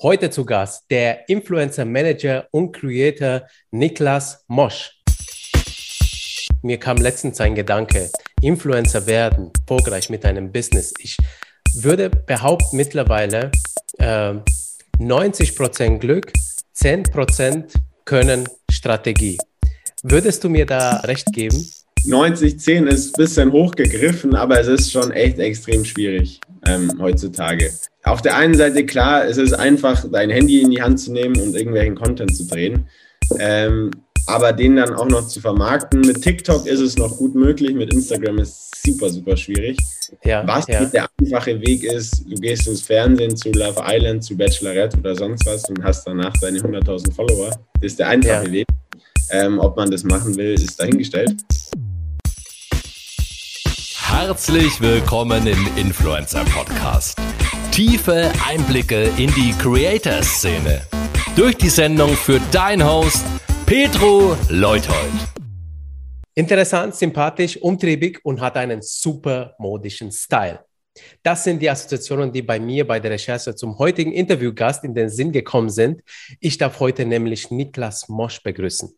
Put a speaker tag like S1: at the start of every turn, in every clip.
S1: Heute zu Gast der Influencer Manager und Creator Niklas Mosch. Mir kam letztens ein Gedanke, Influencer werden, erfolgreich mit einem Business. Ich würde behaupten mittlerweile äh, 90% Glück, 10% Können, Strategie. Würdest du mir da recht geben?
S2: 90-10 ist ein bisschen hochgegriffen, aber es ist schon echt extrem schwierig ähm, heutzutage. Auf der einen Seite, klar, es ist einfach, dein Handy in die Hand zu nehmen und irgendwelchen Content zu drehen. Ähm, aber den dann auch noch zu vermarkten. Mit TikTok ist es noch gut möglich, mit Instagram ist es super, super schwierig. Ja, was ja. der einfache Weg ist, du gehst ins Fernsehen zu Love Island, zu Bachelorette oder sonst was und hast danach deine 100.000 Follower. Das ist der einfache ja. Weg. Ähm, ob man das machen will, ist dahingestellt.
S3: Herzlich willkommen im Influencer Podcast. Tiefe Einblicke in die Creator-Szene. Durch die Sendung für dein Host Petro Leuthold.
S1: Interessant, sympathisch, umtriebig und hat einen super modischen Style. Das sind die Assoziationen, die bei mir bei der Recherche zum heutigen Interviewgast in den Sinn gekommen sind. Ich darf heute nämlich Niklas Mosch begrüßen.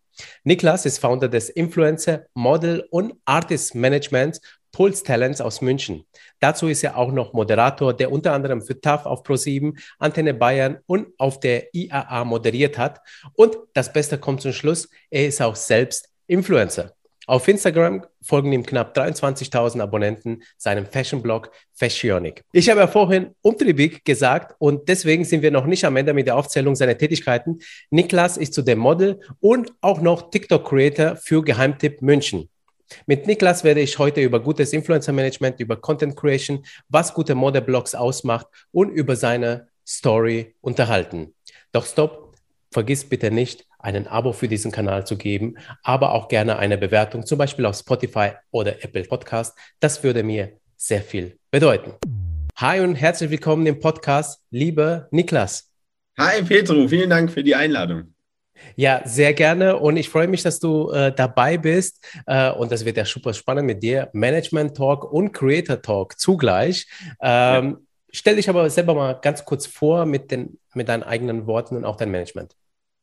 S1: Niklas ist Founder des Influencer, Model und Artist Managements Puls Talents aus München. Dazu ist er auch noch Moderator, der unter anderem für TAF auf Pro7, Antenne Bayern und auf der IAA moderiert hat. Und das Beste kommt zum Schluss, er ist auch selbst Influencer. Auf Instagram folgen ihm knapp 23.000 Abonnenten seinem Fashion-Blog Fashionic. Ich habe ja vorhin umtriebig gesagt und deswegen sind wir noch nicht am Ende mit der Aufzählung seiner Tätigkeiten. Niklas ist zudem Model und auch noch TikTok-Creator für Geheimtipp München. Mit Niklas werde ich heute über gutes Influencer Management, über Content Creation, was gute Modeblogs ausmacht und über seine Story unterhalten. Doch stopp, vergiss bitte nicht, einen Abo für diesen Kanal zu geben, aber auch gerne eine Bewertung, zum Beispiel auf Spotify oder Apple Podcast. Das würde mir sehr viel bedeuten. Hi und herzlich willkommen im Podcast, lieber Niklas.
S2: Hi Petro, vielen Dank für die Einladung.
S1: Ja, sehr gerne und ich freue mich, dass du äh, dabei bist äh, und das wird ja super spannend mit dir. Management Talk und Creator Talk zugleich. Ähm, ja. Stell dich aber selber mal ganz kurz vor mit, den, mit deinen eigenen Worten und auch dein Management.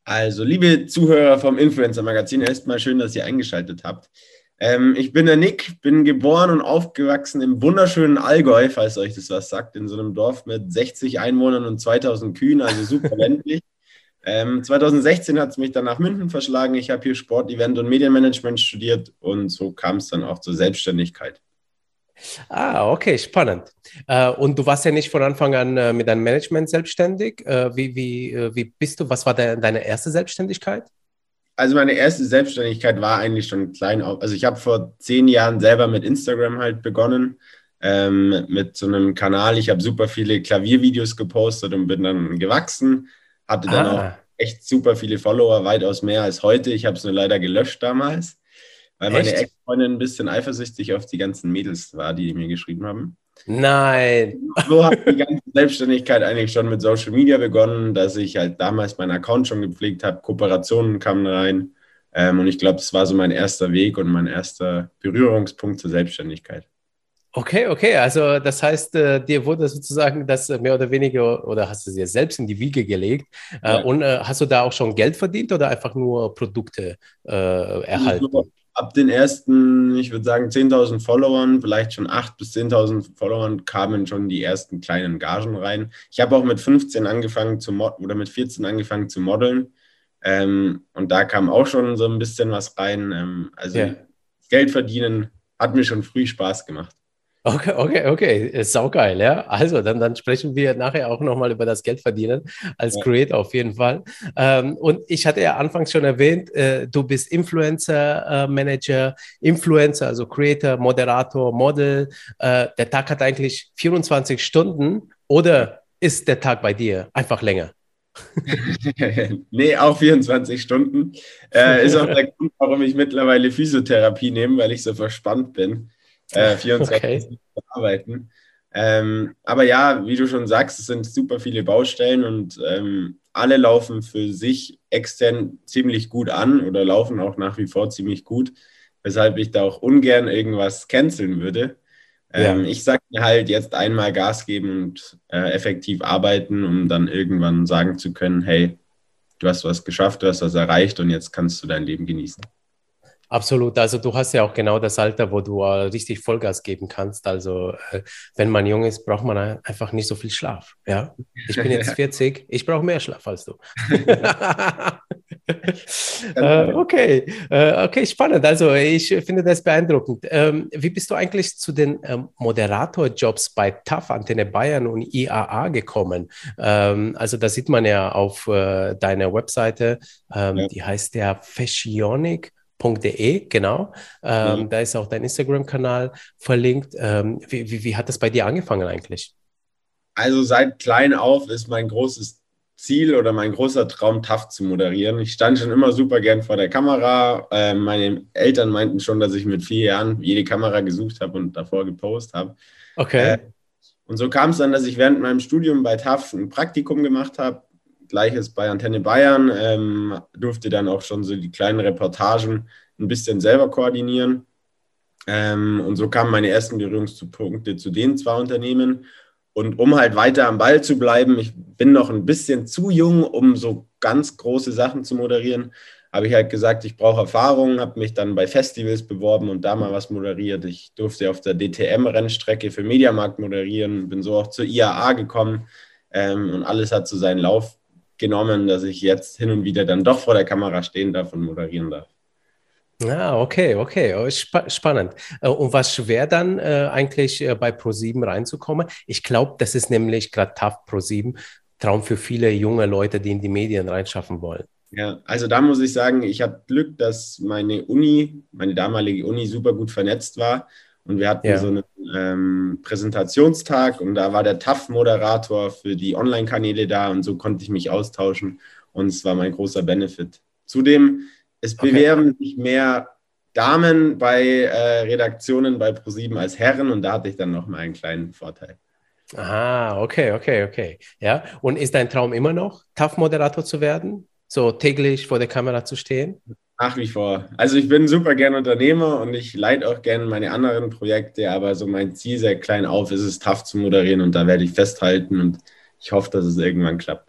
S2: Also, liebe Zuhörer vom Influencer Magazin, erstmal schön, dass ihr eingeschaltet habt. Ähm, ich bin der Nick, bin geboren und aufgewachsen im wunderschönen Allgäu, falls euch das was sagt, in so einem Dorf mit 60 Einwohnern und 2000 Kühen, also super ländlich. Ähm, 2016 hat es mich dann nach München verschlagen. Ich habe hier Sport, Event und Medienmanagement studiert und so kam es dann auch zur Selbstständigkeit.
S1: Ah, okay, spannend. Äh, und du warst ja nicht von Anfang an äh, mit deinem Management selbstständig. Äh, wie, wie, äh, wie bist du? Was war de deine erste Selbstständigkeit?
S2: Also meine erste Selbstständigkeit war eigentlich schon klein. Also ich habe vor zehn Jahren selber mit Instagram halt begonnen, ähm, mit so einem Kanal. Ich habe super viele Klaviervideos gepostet und bin dann gewachsen hatte dann ah. auch echt super viele Follower, weitaus mehr als heute. Ich habe es nur leider gelöscht damals, weil meine Ex-Freundin ein bisschen eifersüchtig auf die ganzen Mädels war, die mir geschrieben haben.
S1: Nein.
S2: So hat die ganze Selbstständigkeit eigentlich schon mit Social Media begonnen, dass ich halt damals meinen Account schon gepflegt habe, Kooperationen kamen rein. Ähm, und ich glaube, das war so mein erster Weg und mein erster Berührungspunkt zur Selbstständigkeit.
S1: Okay, okay. Also das heißt, äh, dir wurde sozusagen das mehr oder weniger oder hast du dir selbst in die Wiege gelegt. Äh, ja. und äh, hast du da auch schon Geld verdient oder einfach nur Produkte äh, erhalten? Also,
S2: ab den ersten, ich würde sagen, 10.000 Followern, vielleicht schon 8.000 bis 10.000 Followern, kamen schon die ersten kleinen Gagen rein. Ich habe auch mit 15 angefangen zu oder mit 14 angefangen zu modeln. Ähm, und da kam auch schon so ein bisschen was rein. Ähm, also ja. Geld verdienen hat mir schon früh Spaß gemacht.
S1: Okay, okay, okay. Saugeil, ja. Also, dann, dann sprechen wir nachher auch nochmal über das Geldverdienen als ja. Creator auf jeden Fall. Ähm, und ich hatte ja anfangs schon erwähnt, äh, du bist Influencer-Manager, äh, Influencer, also Creator, Moderator, Model. Äh, der Tag hat eigentlich 24 Stunden oder ist der Tag bei dir einfach länger?
S2: nee, auch 24 Stunden. Äh, ist auch der Grund, warum ich mittlerweile Physiotherapie nehme, weil ich so verspannt bin äh, 24 okay. arbeiten. Ähm, aber ja, wie du schon sagst, es sind super viele Baustellen und ähm, alle laufen für sich extern ziemlich gut an oder laufen auch nach wie vor ziemlich gut, weshalb ich da auch ungern irgendwas canceln würde. Ähm, ja. Ich sage mir halt jetzt einmal Gas geben und äh, effektiv arbeiten, um dann irgendwann sagen zu können, hey, du hast was geschafft, du hast was erreicht und jetzt kannst du dein Leben genießen.
S1: Absolut. Also du hast ja auch genau das Alter, wo du äh, richtig Vollgas geben kannst. Also äh, wenn man jung ist, braucht man einfach nicht so viel Schlaf. Ja, ich bin jetzt 40, ich brauche mehr Schlaf als du. äh, okay, äh, okay, spannend. Also ich finde das beeindruckend. Ähm, wie bist du eigentlich zu den ähm, Moderatorjobs bei TAF, Antenne Bayern und IAA gekommen? Ähm, also da sieht man ja auf äh, deiner Webseite, ähm, ja. die heißt ja Fashionic De, genau. Ähm, mhm. Da ist auch dein Instagram-Kanal verlinkt. Ähm, wie, wie, wie, hat das bei dir angefangen eigentlich?
S2: Also seit klein auf ist mein großes Ziel oder mein großer Traum, TAF zu moderieren. Ich stand schon immer super gern vor der Kamera. Äh, meine Eltern meinten schon, dass ich mit vier Jahren jede Kamera gesucht habe und davor gepostet habe.
S1: Okay. Äh,
S2: und so kam es dann, dass ich während meinem Studium bei TAF ein Praktikum gemacht habe Gleiches bei Antenne Bayern, ähm, durfte dann auch schon so die kleinen Reportagen ein bisschen selber koordinieren. Ähm, und so kamen meine ersten Berührungspunkte zu den zwei Unternehmen. Und um halt weiter am Ball zu bleiben, ich bin noch ein bisschen zu jung, um so ganz große Sachen zu moderieren, habe ich halt gesagt, ich brauche Erfahrung, habe mich dann bei Festivals beworben und da mal was moderiert. Ich durfte auf der DTM-Rennstrecke für Mediamarkt moderieren, bin so auch zur IAA gekommen ähm, und alles hat so seinen Lauf genommen, dass ich jetzt hin und wieder dann doch vor der Kamera stehen darf und moderieren darf.
S1: Ah, okay, okay, oh, Sp spannend. Äh, und was schwer dann äh, eigentlich äh, bei Pro7 reinzukommen? Ich glaube, das ist nämlich gerade tough Pro7, Traum für viele junge Leute, die in die Medien reinschaffen wollen.
S2: Ja, also da muss ich sagen, ich habe Glück, dass meine Uni, meine damalige Uni super gut vernetzt war und wir hatten ja. so einen ähm, Präsentationstag und da war der TAF-Moderator für die Online-Kanäle da und so konnte ich mich austauschen und es war mein großer Benefit. Zudem, es bewerben okay. sich mehr Damen bei äh, Redaktionen bei ProSieben als Herren und da hatte ich dann nochmal einen kleinen Vorteil.
S1: Ah, okay, okay, okay. Ja, und ist dein Traum immer noch, TAF-Moderator zu werden? So täglich vor der Kamera zu stehen?
S2: Nach wie vor. Also ich bin super gern Unternehmer und ich leite auch gerne meine anderen Projekte, aber so mein Ziel sehr klein auf ist es, tough zu moderieren und da werde ich festhalten und ich hoffe, dass es irgendwann klappt.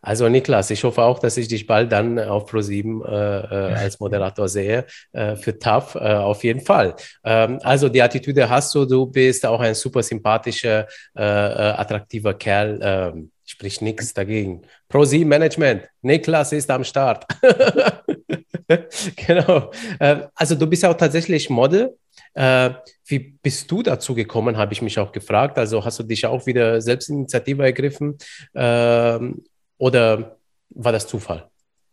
S1: Also Niklas, ich hoffe auch, dass ich dich bald dann auf Pro7 äh, äh, als Moderator sehe äh, für TAF, äh, auf jeden Fall. Ähm, also die Attitüde hast du, du bist auch ein super sympathischer, äh, äh, attraktiver Kerl. Ähm, sprich nichts dagegen. Pro7 Management, Niklas ist am Start. genau. Äh, also du bist auch tatsächlich Model. Äh, wie bist du dazu gekommen, habe ich mich auch gefragt. Also hast du dich auch wieder Selbstinitiative ergriffen ähm, oder war das Zufall?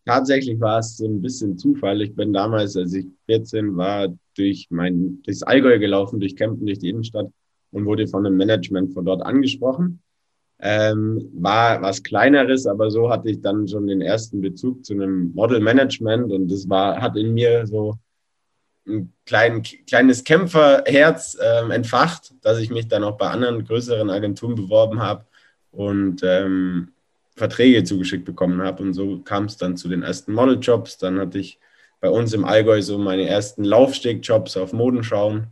S2: Tatsächlich war es so ein bisschen Zufall. Ich bin damals, als ich 14 war, durch mein durchs Allgäu gelaufen, durch Kempten, durch die Innenstadt und wurde von einem Management von dort angesprochen. Ähm, war was Kleineres, aber so hatte ich dann schon den ersten Bezug zu einem Model-Management und das war, hat in mir so ein klein, kleines Kämpferherz ähm, entfacht, dass ich mich dann auch bei anderen größeren Agenturen beworben habe und ähm, Verträge zugeschickt bekommen habe. Und so kam es dann zu den ersten Model-Jobs. Dann hatte ich bei uns im Allgäu so meine ersten Laufsteg-Jobs auf Modenschauen.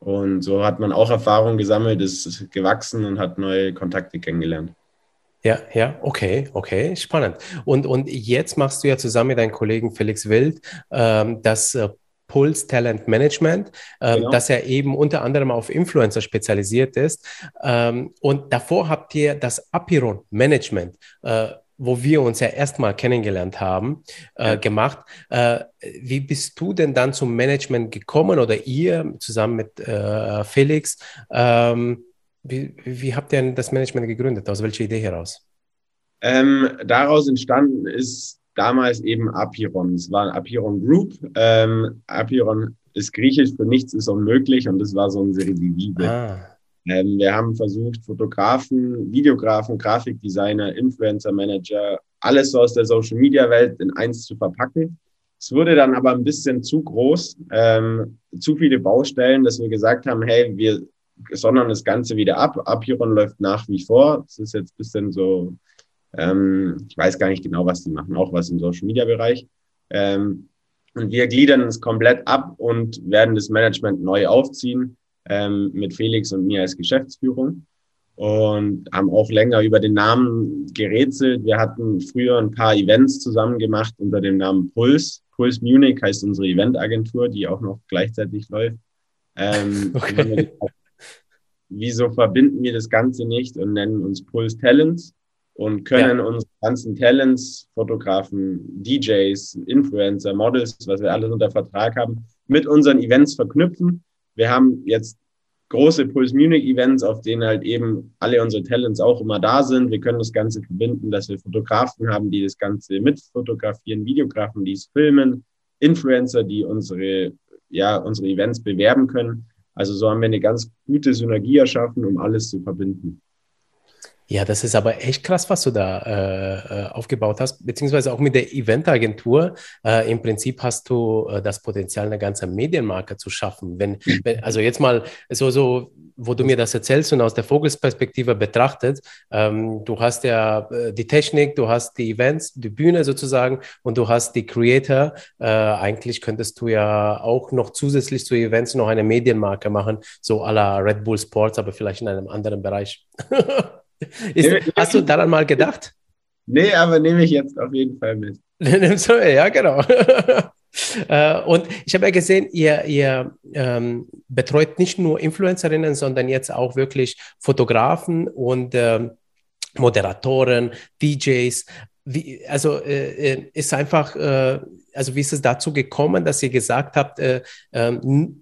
S2: Und so hat man auch Erfahrung gesammelt, ist gewachsen und hat neue Kontakte kennengelernt.
S1: Ja, ja, okay, okay, spannend. Und, und jetzt machst du ja zusammen mit deinem Kollegen Felix Wild ähm, das äh, Puls Talent Management, ähm, genau. das ja eben unter anderem auf Influencer spezialisiert ist. Ähm, und davor habt ihr das Apiron Management äh, wo wir uns ja erstmal kennengelernt haben, äh, gemacht. Äh, wie bist du denn dann zum Management gekommen oder ihr zusammen mit äh, Felix? Ähm, wie, wie, habt ihr das Management gegründet? Aus welcher Idee heraus?
S2: Ähm, daraus entstanden ist damals eben Apiron. Es war ein Apiron Group. Ähm, Apiron ist griechisch für nichts ist unmöglich und das war so unsere Devise. Ah. Ähm, wir haben versucht, Fotografen, Videografen, Grafikdesigner, Influencer Manager, alles so aus der Social Media Welt in eins zu verpacken. Es wurde dann aber ein bisschen zu groß, ähm, zu viele Baustellen, dass wir gesagt haben, hey, wir sondern das Ganze wieder ab. Apiron läuft nach wie vor. Es ist jetzt ein bisschen so, ähm, ich weiß gar nicht genau, was die machen, auch was im Social Media Bereich. Ähm, und wir gliedern es komplett ab und werden das Management neu aufziehen ähm, mit Felix und mir als Geschäftsführung und haben auch länger über den Namen gerätselt. Wir hatten früher ein paar Events zusammen gemacht unter dem Namen Puls. Puls Munich heißt unsere Eventagentur, die auch noch gleichzeitig läuft. Ähm, okay. wieso verbinden wir das Ganze nicht und nennen uns Puls Talents und können ja. unsere ganzen Talents, Fotografen, DJs, Influencer, Models, was wir alles unter Vertrag haben, mit unseren Events verknüpfen. Wir haben jetzt große Puls Munich Events, auf denen halt eben alle unsere Talents auch immer da sind. Wir können das Ganze verbinden, dass wir Fotografen haben, die das Ganze mitfotografieren, Videografen, die es filmen, Influencer, die unsere, ja, unsere Events bewerben können. Also so haben wir eine ganz gute Synergie erschaffen, um alles zu verbinden.
S1: Ja, das ist aber echt krass, was du da äh, äh, aufgebaut hast, beziehungsweise auch mit der Eventagentur. Äh, Im Prinzip hast du äh, das Potenzial, eine ganze Medienmarke zu schaffen. Wenn, wenn, also jetzt mal so, so, wo du mir das erzählst und aus der Vogelsperspektive betrachtet, ähm, du hast ja äh, die Technik, du hast die Events, die Bühne sozusagen und du hast die Creator. Äh, eigentlich könntest du ja auch noch zusätzlich zu Events noch eine Medienmarke machen, so à la Red Bull Sports, aber vielleicht in einem anderen Bereich. Ist, hast du daran mal gedacht?
S2: Nee, aber nehme ich jetzt auf jeden Fall mit.
S1: ja, genau. Äh, und ich habe ja gesehen, ihr, ihr ähm, betreut nicht nur Influencerinnen, sondern jetzt auch wirklich Fotografen und ähm, Moderatoren, DJs. Wie, also äh, äh, ist einfach, äh, also wie ist es dazu gekommen, dass ihr gesagt habt, äh, äh,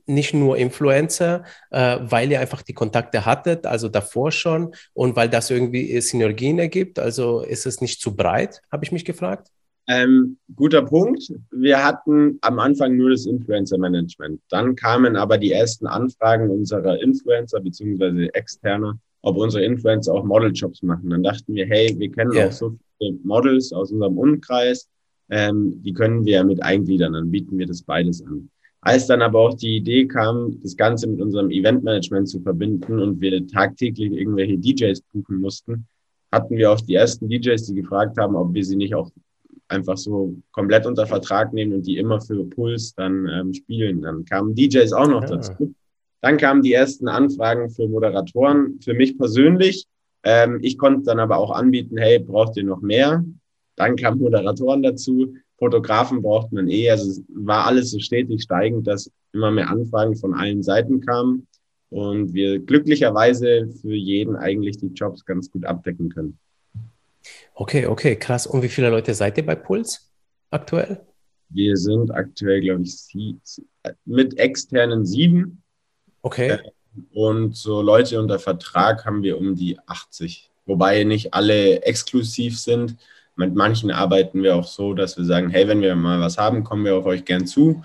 S1: nicht nur Influencer, äh, weil ihr einfach die Kontakte hattet, also davor schon und weil das irgendwie Synergien ergibt? Also ist es nicht zu breit, habe ich mich gefragt?
S2: Ähm, guter Punkt. Wir hatten am Anfang nur das Influencer-Management. Dann kamen aber die ersten Anfragen unserer Influencer beziehungsweise externer, ob unsere Influencer auch Modeljobs machen. Dann dachten wir, hey, wir kennen yeah. auch so Models aus unserem Umkreis, ähm, die können wir mit eingliedern, dann bieten wir das beides an. Als dann aber auch die Idee kam, das Ganze mit unserem Eventmanagement zu verbinden und wir tagtäglich irgendwelche DJs buchen mussten, hatten wir auch die ersten DJs, die gefragt haben, ob wir sie nicht auch einfach so komplett unter Vertrag nehmen und die immer für Puls dann ähm, spielen. Dann kamen DJs auch noch ja. dazu. Dann kamen die ersten Anfragen für Moderatoren. Für mich persönlich ähm, ich konnte dann aber auch anbieten, hey, braucht ihr noch mehr? Dann kamen Moderatoren dazu. Fotografen braucht man eh. Also es war alles so stetig steigend, dass immer mehr Anfragen von allen Seiten kamen und wir glücklicherweise für jeden eigentlich die Jobs ganz gut abdecken können.
S1: Okay, okay, krass. Und wie viele Leute seid ihr bei Puls aktuell?
S2: Wir sind aktuell, glaube ich, sie, mit externen sieben.
S1: Okay. Äh,
S2: und so Leute unter Vertrag haben wir um die 80. Wobei nicht alle exklusiv sind. Mit manchen arbeiten wir auch so, dass wir sagen, hey, wenn wir mal was haben, kommen wir auf euch gern zu.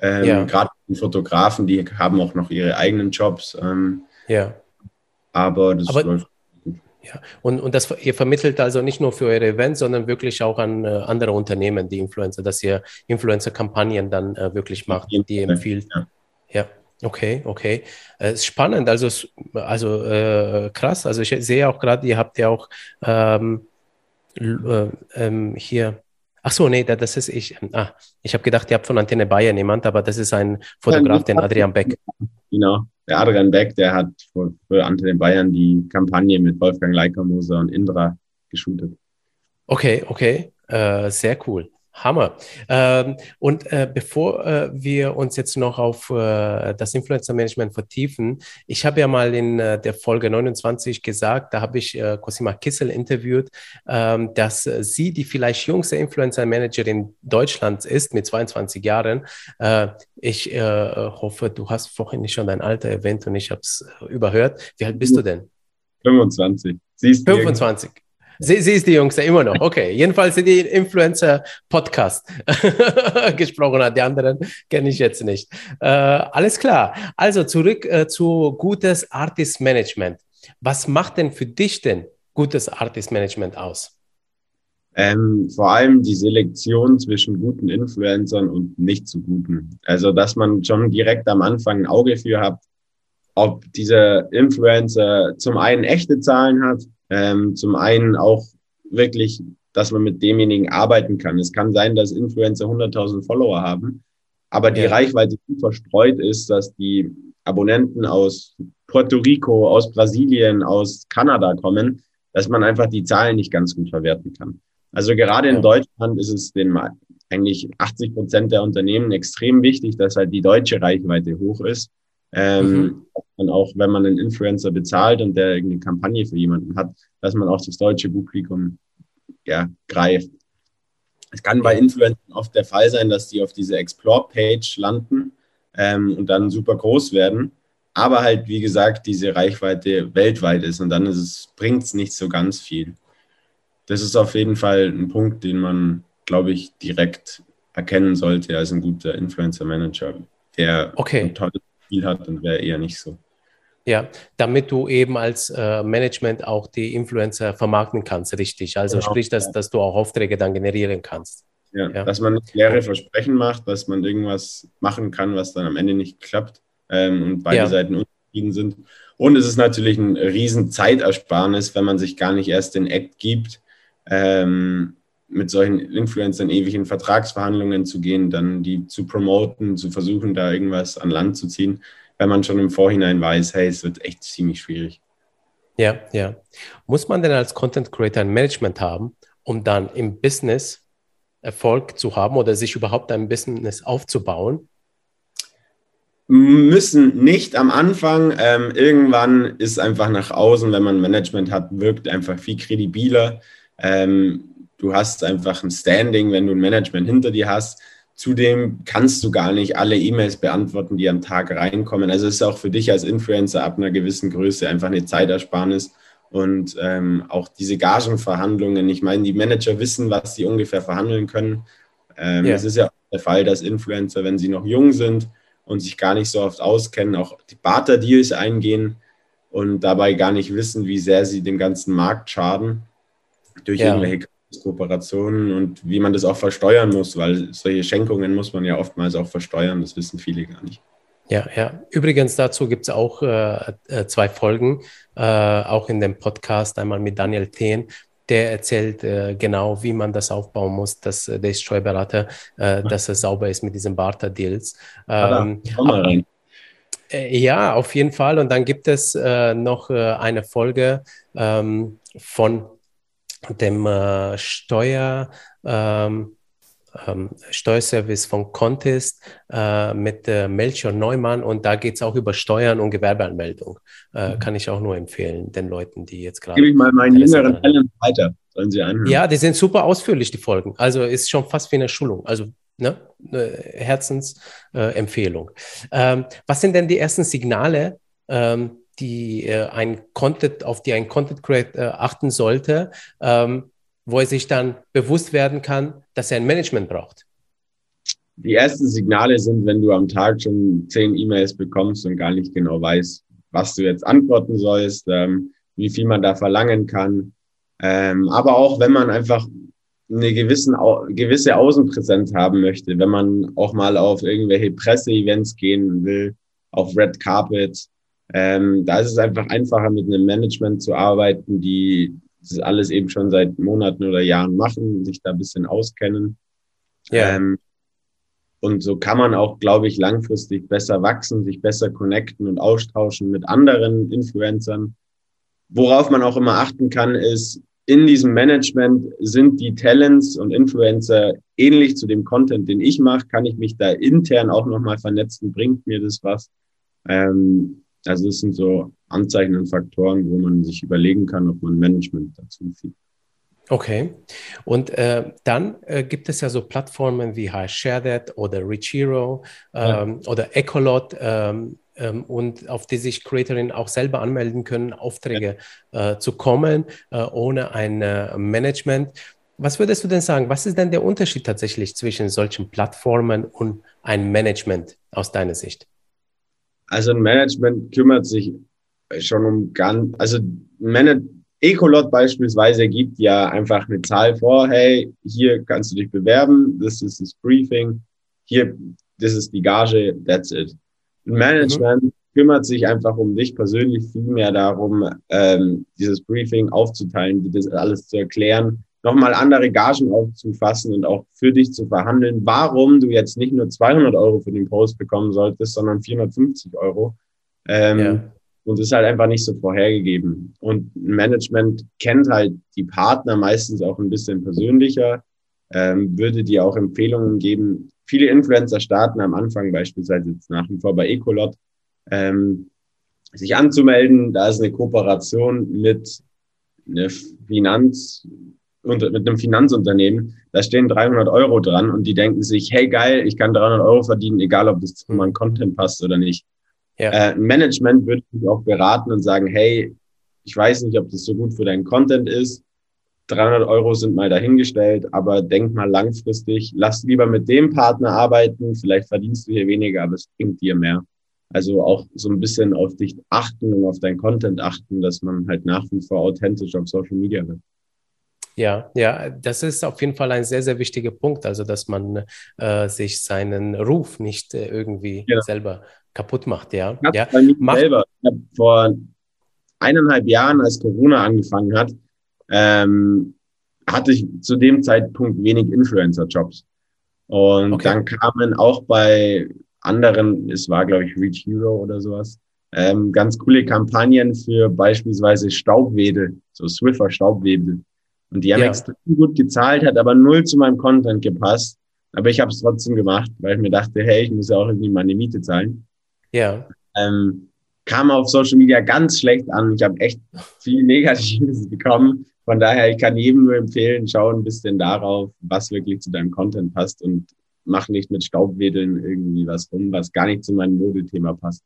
S2: Ähm, ja. Gerade die Fotografen, die haben auch noch ihre eigenen Jobs. Ähm,
S1: ja.
S2: Aber das
S1: aber, läuft gut. Ja, und, und das, ihr vermittelt also nicht nur für eure Events, sondern wirklich auch an äh, andere Unternehmen, die Influencer, dass ihr Influencer-Kampagnen dann äh, wirklich macht, die empfiehlt. Ja. Ja. Okay, okay. Äh, ist spannend, also, also äh, krass. Also ich sehe auch gerade, ihr habt ja auch ähm, äh, ähm, hier. Ach so, nee, das ist ich. Ah, ich habe gedacht, ihr habt von Antenne Bayern jemand, aber das ist ein Fotograf, den Adrian Beck.
S2: Genau, der Adrian Beck, der hat für Antenne Bayern die Kampagne mit Wolfgang Leikamoser und Indra geshootet.
S1: Okay, okay, äh, sehr cool. Hammer. Ähm, und äh, bevor äh, wir uns jetzt noch auf äh, das Influencer-Management vertiefen, ich habe ja mal in äh, der Folge 29 gesagt, da habe ich äh, Cosima Kissel interviewt, ähm, dass sie die vielleicht jüngste Influencer-Managerin Deutschlands ist mit 22 Jahren. Äh, ich hoffe, du hast vorhin nicht schon dein Alter erwähnt und ich habe es überhört. Wie alt bist du denn?
S2: 25.
S1: Siehst 25. Sie, sie ist die Jüngste, immer noch. Okay. Jedenfalls die Influencer-Podcast gesprochen hat. Die anderen kenne ich jetzt nicht. Äh, alles klar. Also zurück äh, zu gutes Artist Management. Was macht denn für dich denn gutes Artist Management aus?
S2: Ähm, vor allem die Selektion zwischen guten Influencern und nicht so guten. Also, dass man schon direkt am Anfang ein Auge für hat, ob dieser Influencer zum einen echte Zahlen hat, ähm, zum einen auch wirklich, dass man mit demjenigen arbeiten kann. Es kann sein, dass Influencer 100.000 Follower haben, aber die ja. Reichweite so verstreut ist, dass die Abonnenten aus Puerto Rico, aus Brasilien, aus Kanada kommen, dass man einfach die Zahlen nicht ganz gut verwerten kann. Also gerade in Deutschland ist es den eigentlich 80 Prozent der Unternehmen extrem wichtig, dass halt die deutsche Reichweite hoch ist. Ähm, mhm. auch, wenn man einen Influencer bezahlt und der irgendeine Kampagne für jemanden hat, dass man auch das deutsche Publikum ja, greift. Es kann bei Influencern oft der Fall sein, dass die auf diese Explore-Page landen ähm, und dann super groß werden, aber halt, wie gesagt, diese Reichweite weltweit ist und dann bringt es nicht so ganz viel. Das ist auf jeden Fall ein Punkt, den man, glaube ich, direkt erkennen sollte als ein guter Influencer-Manager, der
S1: okay.
S2: ein tolles Spiel hat und wäre eher nicht so.
S1: Ja, damit du eben als äh, Management auch die Influencer vermarkten kannst, richtig. Also genau, sprich, dass, dass du auch Aufträge dann generieren kannst.
S2: Ja, ja. dass man leere Versprechen macht, dass man irgendwas machen kann, was dann am Ende nicht klappt ähm, und beide ja. Seiten unzufrieden sind. Und es ist natürlich ein riesen Zeitersparnis, wenn man sich gar nicht erst den Act gibt, ähm, mit solchen Influencern ewig in Vertragsverhandlungen zu gehen, dann die zu promoten, zu versuchen, da irgendwas an Land zu ziehen wenn man schon im Vorhinein weiß, hey, es wird echt ziemlich schwierig.
S1: Ja, ja. Muss man denn als Content Creator ein Management haben, um dann im Business Erfolg zu haben oder sich überhaupt ein Business aufzubauen?
S2: Müssen nicht am Anfang. Ähm, irgendwann ist einfach nach außen, wenn man Management hat, wirkt einfach viel kredibiler. Ähm, du hast einfach ein Standing, wenn du ein Management hinter dir hast. Zudem kannst du gar nicht alle E-Mails beantworten, die am Tag reinkommen. Also es ist auch für dich als Influencer ab einer gewissen Größe einfach eine Zeitersparnis. Und ähm, auch diese Gagenverhandlungen, ich meine, die Manager wissen, was sie ungefähr verhandeln können. Ähm, ja. Es ist ja auch der Fall, dass Influencer, wenn sie noch jung sind und sich gar nicht so oft auskennen, auch die Barter-Deals eingehen und dabei gar nicht wissen, wie sehr sie dem ganzen Markt schaden durch ja. irgendwelche Kooperationen und wie man das auch versteuern muss, weil solche Schenkungen muss man ja oftmals auch versteuern, das wissen viele gar nicht.
S1: Ja, ja. Übrigens dazu gibt es auch äh, äh, zwei Folgen, äh, auch in dem Podcast, einmal mit Daniel Thien, der erzählt äh, genau, wie man das aufbauen muss, dass äh, der ist Steuerberater, äh, dass es sauber ist mit diesen Barter-Deals. Ähm, äh, ja, auf jeden Fall. Und dann gibt es noch eine Folge ähm, von dem äh, Steuer, ähm, ähm, Steuerservice von Contest äh, mit äh, Melchior Neumann und da geht es auch über Steuern und Gewerbeanmeldung. Äh, mhm. Kann ich auch nur empfehlen, den Leuten, die jetzt gerade.
S2: Gebe ich mal meinen jüngeren Talent weiter, sollen sie anhören.
S1: Ja, die sind super ausführlich, die Folgen. Also ist schon fast wie eine Schulung. Also ne? Herzensempfehlung. Ähm, was sind denn die ersten Signale, ähm, die äh, ein Content, auf die ein Content Creator äh, achten sollte, ähm, wo er sich dann bewusst werden kann, dass er ein Management braucht?
S2: Die ersten Signale sind, wenn du am Tag schon zehn E-Mails bekommst und gar nicht genau weißt, was du jetzt antworten sollst, ähm, wie viel man da verlangen kann. Ähm, aber auch wenn man einfach eine gewissen, gewisse Außenpräsenz haben möchte, wenn man auch mal auf irgendwelche Presseevents gehen will, auf Red Carpet, ähm, da ist es einfach einfacher, mit einem Management zu arbeiten, die das alles eben schon seit Monaten oder Jahren machen, sich da ein bisschen auskennen. Ja. Ähm, und so kann man auch, glaube ich, langfristig besser wachsen, sich besser connecten und austauschen mit anderen Influencern. Worauf man auch immer achten kann, ist, in diesem Management sind die Talents und Influencer ähnlich zu dem Content, den ich mache. Kann ich mich da intern auch nochmal vernetzen? Bringt mir das was? Ähm, also es sind so Anzeichen und Faktoren, wo man sich überlegen kann, ob man Management dazu fügt.
S1: Okay. Und äh, dann äh, gibt es ja so Plattformen wie HiShareThat oder Richiro ähm, ja. oder Ecolot ähm, ähm, und auf die sich Creatorinnen auch selber anmelden können, Aufträge ja. äh, zu kommen, äh, ohne ein äh, Management. Was würdest du denn sagen? Was ist denn der Unterschied tatsächlich zwischen solchen Plattformen und ein Management aus deiner Sicht?
S2: Also ein Management kümmert sich schon um ganz, also Man Ecolot beispielsweise gibt ja einfach eine Zahl vor, hey, hier kannst du dich bewerben, das ist das Briefing, hier, das ist die Gage, that's it. Ein Management mhm. kümmert sich einfach um dich persönlich viel mehr darum, ähm, dieses Briefing aufzuteilen, das alles zu erklären, nochmal andere Gagen aufzufassen und auch für dich zu verhandeln, warum du jetzt nicht nur 200 Euro für den Post bekommen solltest, sondern 450 Euro. Ähm, ja. Und es ist halt einfach nicht so vorhergegeben. Und Management kennt halt die Partner meistens auch ein bisschen persönlicher, ähm, würde dir auch Empfehlungen geben. Viele Influencer starten am Anfang beispielsweise jetzt nach wie vor bei Ecolot, ähm, sich anzumelden. Da ist eine Kooperation mit einer Finanz, mit einem Finanzunternehmen. Da stehen 300 Euro dran und die denken sich, hey geil, ich kann 300 Euro verdienen, egal ob das zu meinem Content passt oder nicht. Ja. Äh, Management würde mich auch beraten und sagen, hey, ich weiß nicht, ob das so gut für deinen Content ist. 300 Euro sind mal dahingestellt, aber denk mal langfristig, lass lieber mit dem Partner arbeiten, vielleicht verdienst du hier weniger, aber es bringt dir mehr. Also auch so ein bisschen auf dich achten und auf dein Content achten, dass man halt nach wie vor authentisch auf Social Media wird.
S1: Ja, ja, das ist auf jeden Fall ein sehr, sehr wichtiger Punkt. Also, dass man äh, sich seinen Ruf nicht äh, irgendwie ja. selber kaputt macht. Ja, ja.
S2: Bei mir Mach selber. Ich habe vor eineinhalb Jahren, als Corona angefangen hat, ähm, hatte ich zu dem Zeitpunkt wenig Influencer-Jobs. Und okay. dann kamen auch bei anderen, es war, glaube ich, Reach Hero oder sowas, ähm, ganz coole Kampagnen für beispielsweise Staubwedel, so Swiffer Staubwedel. Und die haben ja. extrem gut gezahlt, hat aber null zu meinem Content gepasst. Aber ich habe es trotzdem gemacht, weil ich mir dachte, hey, ich muss ja auch irgendwie meine Miete zahlen.
S1: Ja.
S2: Ähm, kam auf Social Media ganz schlecht an. Ich habe echt viel Negatives bekommen. Von daher, ich kann jedem nur empfehlen, schau ein bisschen darauf, was wirklich zu deinem Content passt und mach nicht mit Staubwedeln irgendwie was rum, was gar nicht zu meinem Modethema passt.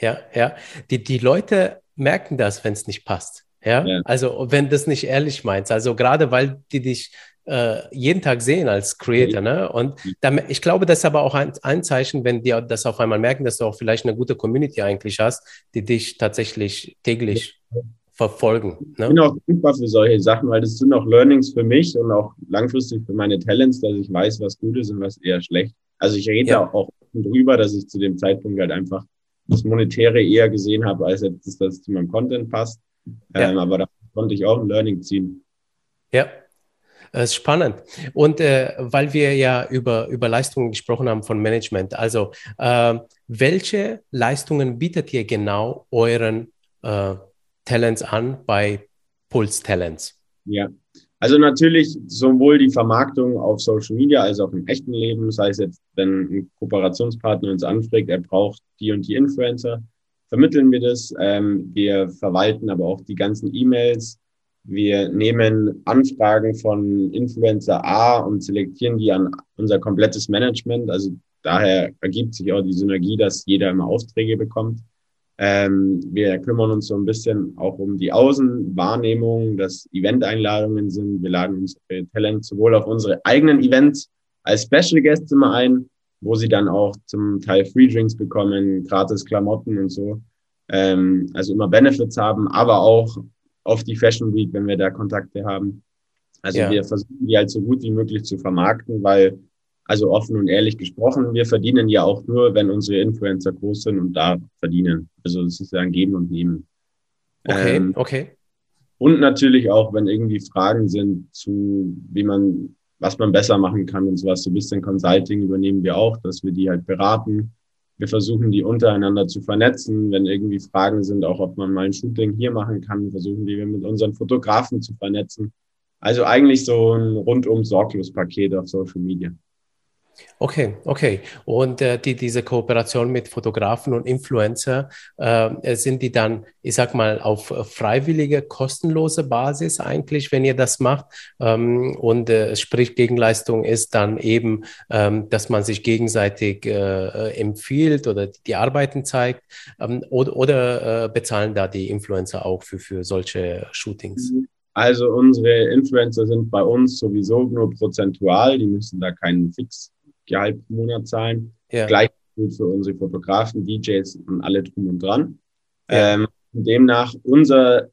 S1: Ja, ja. Die, die Leute merken das, wenn es nicht passt. Ja? ja? also wenn das nicht ehrlich meinst. Also gerade weil die dich äh, jeden Tag sehen als Creator. Ne? Und damit, ich glaube, das ist aber auch ein, ein Zeichen, wenn die das auf einmal merken, dass du auch vielleicht eine gute Community eigentlich hast, die dich tatsächlich täglich ja. verfolgen.
S2: Ne? Ich bin auch dankbar für solche Sachen, weil das sind auch Learnings für mich und auch langfristig für meine Talents, dass ich weiß, was gut ist und was eher schlecht. Also ich rede ja. auch drüber, dass ich zu dem Zeitpunkt halt einfach das Monetäre eher gesehen habe, als jetzt, dass das zu meinem Content passt. Ja. Ähm, aber da konnte ich auch ein Learning ziehen.
S1: Ja, das ist spannend. Und äh, weil wir ja über, über Leistungen gesprochen haben von Management, also äh, welche Leistungen bietet ihr genau euren äh, Talents an bei Puls Talents?
S2: Ja, also natürlich sowohl die Vermarktung auf Social Media als auch im echten Leben, sei es jetzt, wenn ein Kooperationspartner uns anfragt, er braucht die und die Influencer, vermitteln wir das. Ähm, wir verwalten aber auch die ganzen E-Mails. Wir nehmen Anfragen von Influencer A und selektieren die an unser komplettes Management. Also daher ergibt sich auch die Synergie, dass jeder immer Aufträge bekommt. Ähm, wir kümmern uns so ein bisschen auch um die Außenwahrnehmung, dass Event-Einladungen sind. Wir laden unsere Talent sowohl auf unsere eigenen Events als Special Guests immer ein, wo sie dann auch zum Teil Free Drinks bekommen, gratis Klamotten und so. Ähm, also immer Benefits haben, aber auch auf die Fashion Week, wenn wir da Kontakte haben. Also ja. wir versuchen die halt so gut wie möglich zu vermarkten, weil, also offen und ehrlich gesprochen, wir verdienen ja auch nur, wenn unsere Influencer groß sind und da verdienen. Also es ist ja ein Geben und Nehmen.
S1: Okay, ähm, okay.
S2: Und natürlich auch, wenn irgendwie Fragen sind zu, wie man was man besser machen kann und sowas. So ein bisschen Consulting übernehmen wir auch, dass wir die halt beraten. Wir versuchen die untereinander zu vernetzen. Wenn irgendwie Fragen sind, auch ob man mal ein Shooting hier machen kann, versuchen wir mit unseren Fotografen zu vernetzen. Also eigentlich so ein rundum sorglos Paket auf Social Media.
S1: Okay, okay. Und äh, die, diese Kooperation mit Fotografen und Influencer, äh, sind die dann, ich sag mal, auf freiwillige, kostenlose Basis eigentlich, wenn ihr das macht? Ähm, und äh, sprich, Gegenleistung ist dann eben, ähm, dass man sich gegenseitig äh, empfiehlt oder die Arbeiten zeigt ähm, oder, oder äh, bezahlen da die Influencer auch für, für solche Shootings?
S2: Also unsere Influencer sind bei uns sowieso nur prozentual, die müssen da keinen Fix Gehalt pro Monat zahlen. Ja. Gleich für unsere Fotografen, DJs und alle drum und dran. Ja. Ähm, demnach unser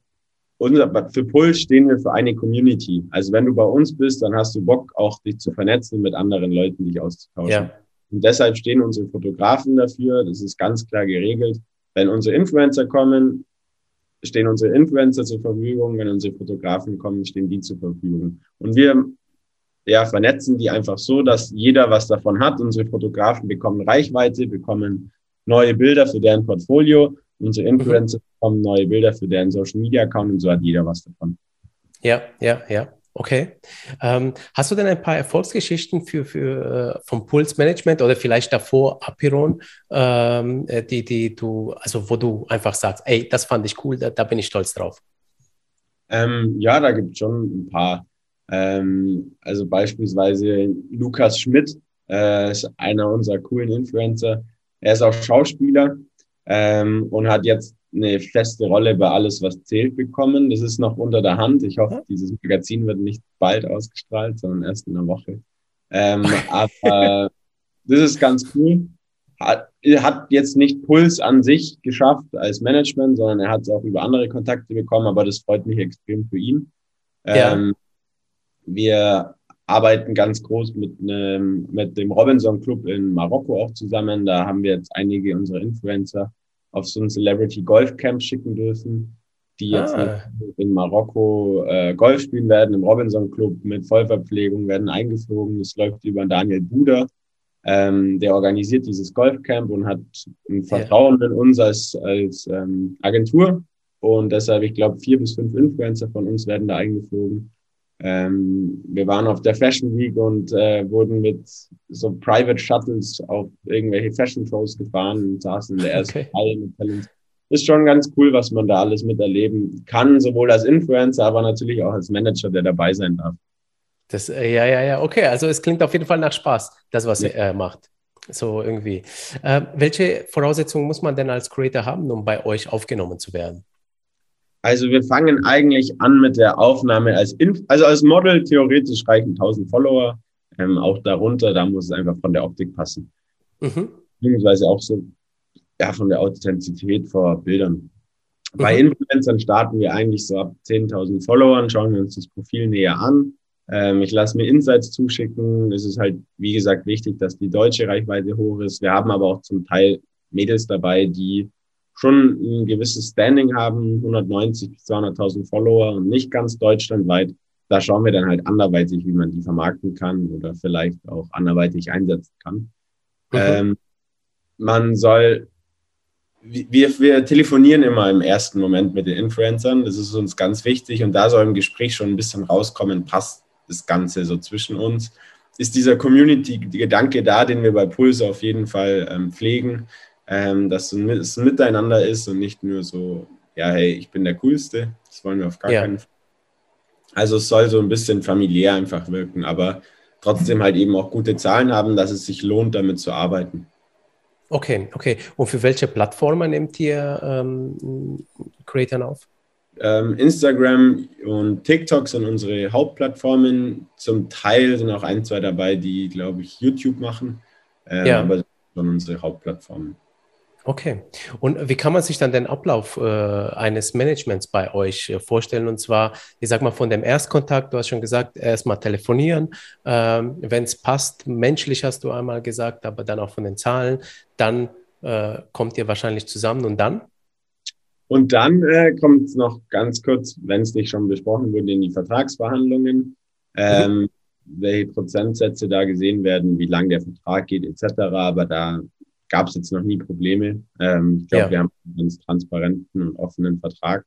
S2: unser, für Puls stehen wir für eine Community. Also wenn du bei uns bist, dann hast du Bock, auch dich zu vernetzen mit anderen Leuten, dich auszutauschen. Ja. Und deshalb stehen unsere Fotografen dafür. Das ist ganz klar geregelt. Wenn unsere Influencer kommen, stehen unsere Influencer zur Verfügung. Wenn unsere Fotografen kommen, stehen die zur Verfügung. Und wir ja, vernetzen die einfach so, dass jeder was davon hat. Unsere Fotografen bekommen Reichweite, bekommen neue Bilder für deren Portfolio Unsere mhm. Influencer bekommen neue Bilder für deren Social Media Account und so hat jeder was davon.
S1: Ja, ja, ja. Okay. Ähm, hast du denn ein paar Erfolgsgeschichten für, für, äh, vom Pulsmanagement oder vielleicht davor Apiron, ähm, äh, die, die du, also wo du einfach sagst, ey, das fand ich cool, da, da bin ich stolz drauf?
S2: Ähm, ja, da gibt es schon ein paar. Ähm, also beispielsweise Lukas Schmidt äh, ist einer unserer coolen Influencer. Er ist auch Schauspieler ähm, und hat jetzt eine feste Rolle bei alles, was zählt bekommen. Das ist noch unter der Hand. Ich hoffe, dieses Magazin wird nicht bald ausgestrahlt, sondern erst in einer Woche. Ähm, aber das ist ganz cool. Hat, hat jetzt nicht Puls an sich geschafft als Management, sondern er hat es auch über andere Kontakte bekommen, aber das freut mich extrem für ihn. Ja. Ähm, wir arbeiten ganz groß mit, einem, mit dem Robinson Club in Marokko auch zusammen. Da haben wir jetzt einige unserer Influencer auf so ein Celebrity Golf Camp schicken dürfen, die jetzt ah. in Marokko äh, Golf spielen werden, im Robinson Club mit Vollverpflegung, werden eingeflogen. Das läuft über Daniel Buder. Ähm, der organisiert dieses Golfcamp und hat ein Vertrauen ja. in uns als, als ähm, Agentur. Und deshalb, ich glaube, vier bis fünf Influencer von uns werden da eingeflogen. Ähm, wir waren auf der Fashion Week und äh, wurden mit so Private Shuttles auf irgendwelche Fashion Shows gefahren und saßen in der ersten okay. Reihe mit Talents. Ist schon ganz cool, was man da alles miterleben kann, sowohl als Influencer, aber natürlich auch als Manager, der dabei sein darf.
S1: Das, äh, ja, ja, ja, okay. Also es klingt auf jeden Fall nach Spaß, das, was ja. er äh, macht. So irgendwie. Äh, welche Voraussetzungen muss man denn als Creator haben, um bei euch aufgenommen zu werden?
S2: Also wir fangen eigentlich an mit der Aufnahme als Inf also als Model theoretisch reichen 1000 Follower. Ähm, auch darunter, da muss es einfach von der Optik passen. Mhm. Beziehungsweise auch so ja, von der Authentizität vor Bildern. Mhm. Bei Influencern starten wir eigentlich so ab 10.000 Followern, schauen wir uns das Profil näher an. Ähm, ich lasse mir Insights zuschicken. Es ist halt, wie gesagt, wichtig, dass die deutsche Reichweite hoch ist. Wir haben aber auch zum Teil Mädels dabei, die schon ein gewisses Standing haben, 190 bis 200.000 Follower und nicht ganz deutschlandweit. Da schauen wir dann halt anderweitig, wie man die vermarkten kann oder vielleicht auch anderweitig einsetzen kann. Mhm. Ähm, man soll, wir, wir telefonieren immer im ersten Moment mit den Influencern. Das ist uns ganz wichtig und da soll im Gespräch schon ein bisschen rauskommen, passt das Ganze so zwischen uns. Ist dieser Community-Gedanke da, den wir bei Pulse auf jeden Fall ähm, pflegen? Ähm, dass es ein Miteinander ist und nicht nur so, ja, hey, ich bin der Coolste. Das wollen wir auf gar ja. keinen Fall. Also es soll so ein bisschen familiär einfach wirken, aber trotzdem halt eben auch gute Zahlen haben, dass es sich lohnt, damit zu arbeiten.
S1: Okay, okay. Und für welche Plattformen nehmt ihr ähm, Creators auf?
S2: Ähm, Instagram und TikTok sind unsere Hauptplattformen. Zum Teil sind auch ein, zwei dabei, die, glaube ich, YouTube machen. Ähm, ja. Aber das sind unsere Hauptplattformen.
S1: Okay. Und wie kann man sich dann den Ablauf äh, eines Managements bei euch äh, vorstellen? Und zwar, ich sag mal, von dem Erstkontakt, du hast schon gesagt, erstmal telefonieren. Ähm, Wenn es passt, menschlich hast du einmal gesagt, aber dann auch von den Zahlen, dann äh, kommt ihr wahrscheinlich zusammen und dann?
S2: Und dann äh, kommt es noch ganz kurz, wenn es nicht schon besprochen wurde, in die Vertragsverhandlungen. Ähm, mhm. welche Prozentsätze da gesehen werden, wie lang der Vertrag geht, etc. Aber da gab es jetzt noch nie Probleme. Ähm, ich glaube, ja. wir haben einen ganz transparenten und offenen Vertrag.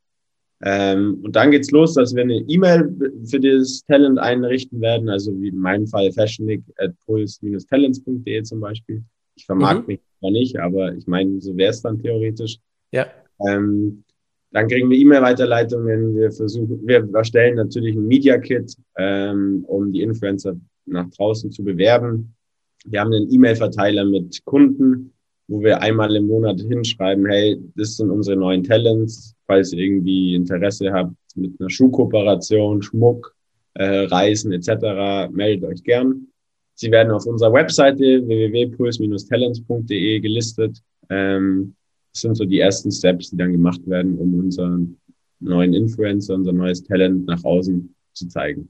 S2: Ähm, und dann geht's los, dass wir eine E-Mail für das Talent einrichten werden, also wie in meinem Fall fashionik at puls-talents.de zum Beispiel. Ich vermarkte mhm. mich zwar nicht, aber ich meine, so wäre es dann theoretisch. Ja. Ähm, dann kriegen wir E-Mail-Weiterleitungen. Wir versuchen, wir erstellen natürlich ein Media Kit, ähm, um die Influencer nach draußen zu bewerben. Wir haben einen E-Mail-Verteiler mit Kunden, wo wir einmal im Monat hinschreiben, hey, das sind unsere neuen Talents. Falls ihr irgendwie Interesse habt mit einer Schuhkooperation, Schmuck, äh, Reisen etc., meldet euch gern. Sie werden auf unserer Webseite www.puls-talents.de gelistet. Ähm, das sind so die ersten Steps, die dann gemacht werden, um unseren neuen Influencer, unser neues Talent nach außen zu zeigen.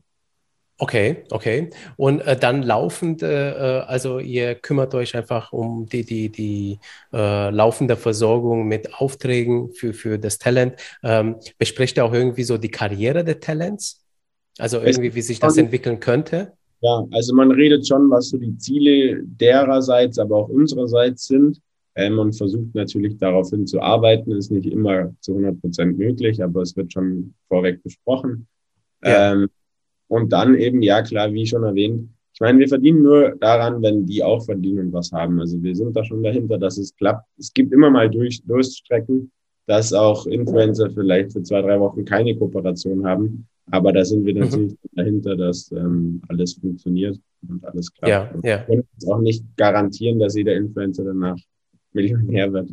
S1: Okay, okay. Und äh, dann laufend, äh, also ihr kümmert euch einfach um die, die, die äh, laufende Versorgung mit Aufträgen für, für das Talent. Ähm, bespricht ihr auch irgendwie so die Karriere der Talents? Also irgendwie, wie sich das entwickeln könnte?
S2: Ja, also man redet schon, was so die Ziele dererseits, aber auch unsererseits sind. ähm, und versucht natürlich darauf hin zu arbeiten. Ist nicht immer zu 100 Prozent möglich, aber es wird schon vorweg besprochen. Ja. Ähm, und dann eben, ja klar, wie schon erwähnt, ich meine, wir verdienen nur daran, wenn die auch verdienen und was haben. Also wir sind da schon dahinter, dass es klappt. Es gibt immer mal durch, Durststrecken, dass auch Influencer vielleicht für zwei, drei Wochen keine Kooperation haben. Aber da sind wir mhm. natürlich mhm. dahinter, dass ähm, alles funktioniert und alles klappt. Ja, ja. Wir können auch nicht garantieren, dass jeder Influencer danach Millionär wird.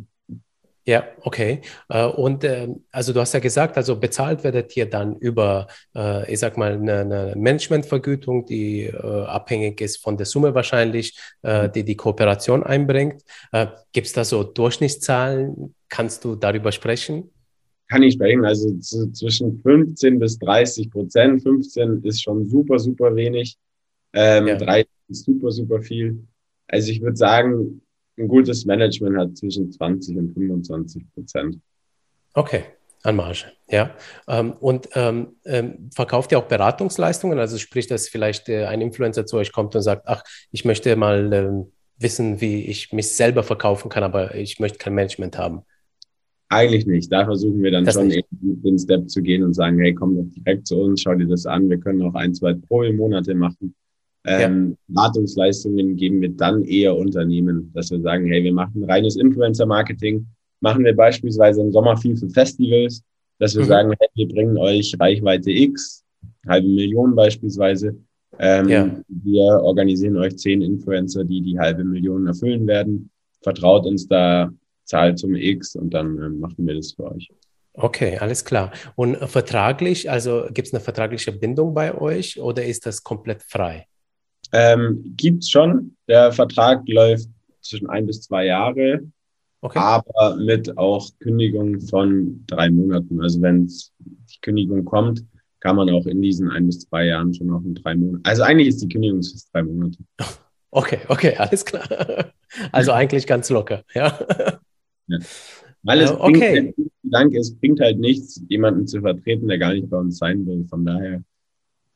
S1: Ja, okay. Äh, und ähm, also du hast ja gesagt, also bezahlt werdet ihr dann über, äh, ich sag mal, eine, eine Managementvergütung, die äh, abhängig ist von der Summe wahrscheinlich, mhm. die die Kooperation einbringt. Gibt es da so Durchschnittszahlen? Kannst du darüber sprechen?
S2: Kann ich sprechen. Also zwischen 15 bis 30 Prozent. 15 ist schon super, super wenig. Ähm, ja. 30 ist super, super viel. Also ich würde sagen, ein gutes Management hat zwischen 20 und 25 Prozent.
S1: Okay, an Marge, ja. Ähm, und ähm, ähm, verkauft ihr auch Beratungsleistungen? Also sprich, dass vielleicht äh, ein Influencer zu euch kommt und sagt, ach, ich möchte mal ähm, wissen, wie ich mich selber verkaufen kann, aber ich möchte kein Management haben.
S2: Eigentlich nicht. Da versuchen wir dann das schon den Step zu gehen und sagen, hey, komm doch direkt zu uns, schau dir das an. Wir können auch ein, zwei Probemonate machen. Ähm, ja. Beratungsleistungen geben wir dann eher Unternehmen, dass wir sagen, hey, wir machen reines Influencer-Marketing, machen wir beispielsweise im Sommer viel für Festivals, dass wir mhm. sagen, hey, wir bringen euch Reichweite X, halbe Million beispielsweise. Ähm, ja. Wir organisieren euch zehn Influencer, die die halbe Million erfüllen werden. Vertraut uns da, zahlt zum X und dann ähm, machen wir das für euch.
S1: Okay, alles klar. Und vertraglich, also gibt es eine vertragliche Bindung bei euch oder ist das komplett frei?
S2: Ähm, Gibt es schon. Der Vertrag läuft zwischen ein bis zwei Jahre, okay. aber mit auch Kündigung von drei Monaten. Also wenn die Kündigung kommt, kann man auch in diesen ein bis zwei Jahren schon noch in drei Monaten. Also eigentlich ist die Kündigungsfrist drei Monate.
S1: Okay, okay, alles klar. Also eigentlich ganz locker, ja.
S2: ja. Weil es okay. bringt, Dank, es bringt halt nichts, jemanden zu vertreten, der gar nicht bei uns sein will. Von daher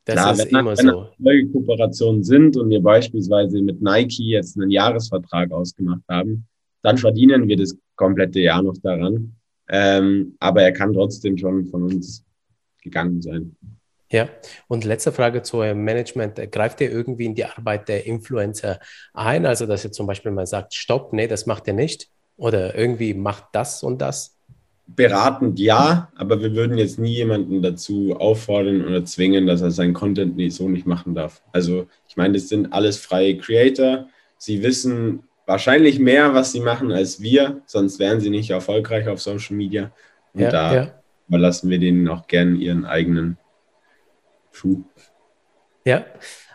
S2: das Klar, ist wenn, immer wenn so. neue Kooperationen sind und wir beispielsweise mit Nike jetzt einen Jahresvertrag ausgemacht haben, dann verdienen wir das komplette Jahr noch daran. Ähm, aber er kann trotzdem schon von uns gegangen sein.
S1: Ja, und letzte Frage zu eurem Management. Greift ihr irgendwie in die Arbeit der Influencer ein? Also, dass ihr zum Beispiel mal sagt, stopp, nee, das macht ihr nicht. Oder irgendwie macht das und das?
S2: Beratend ja, aber wir würden jetzt nie jemanden dazu auffordern oder zwingen, dass er seinen Content nicht, so nicht machen darf. Also ich meine, das sind alles freie Creator. Sie wissen wahrscheinlich mehr, was sie machen als wir, sonst wären sie nicht erfolgreich auf Social Media. Und ja, da ja. überlassen wir denen auch gern ihren eigenen Schuh.
S1: Ja,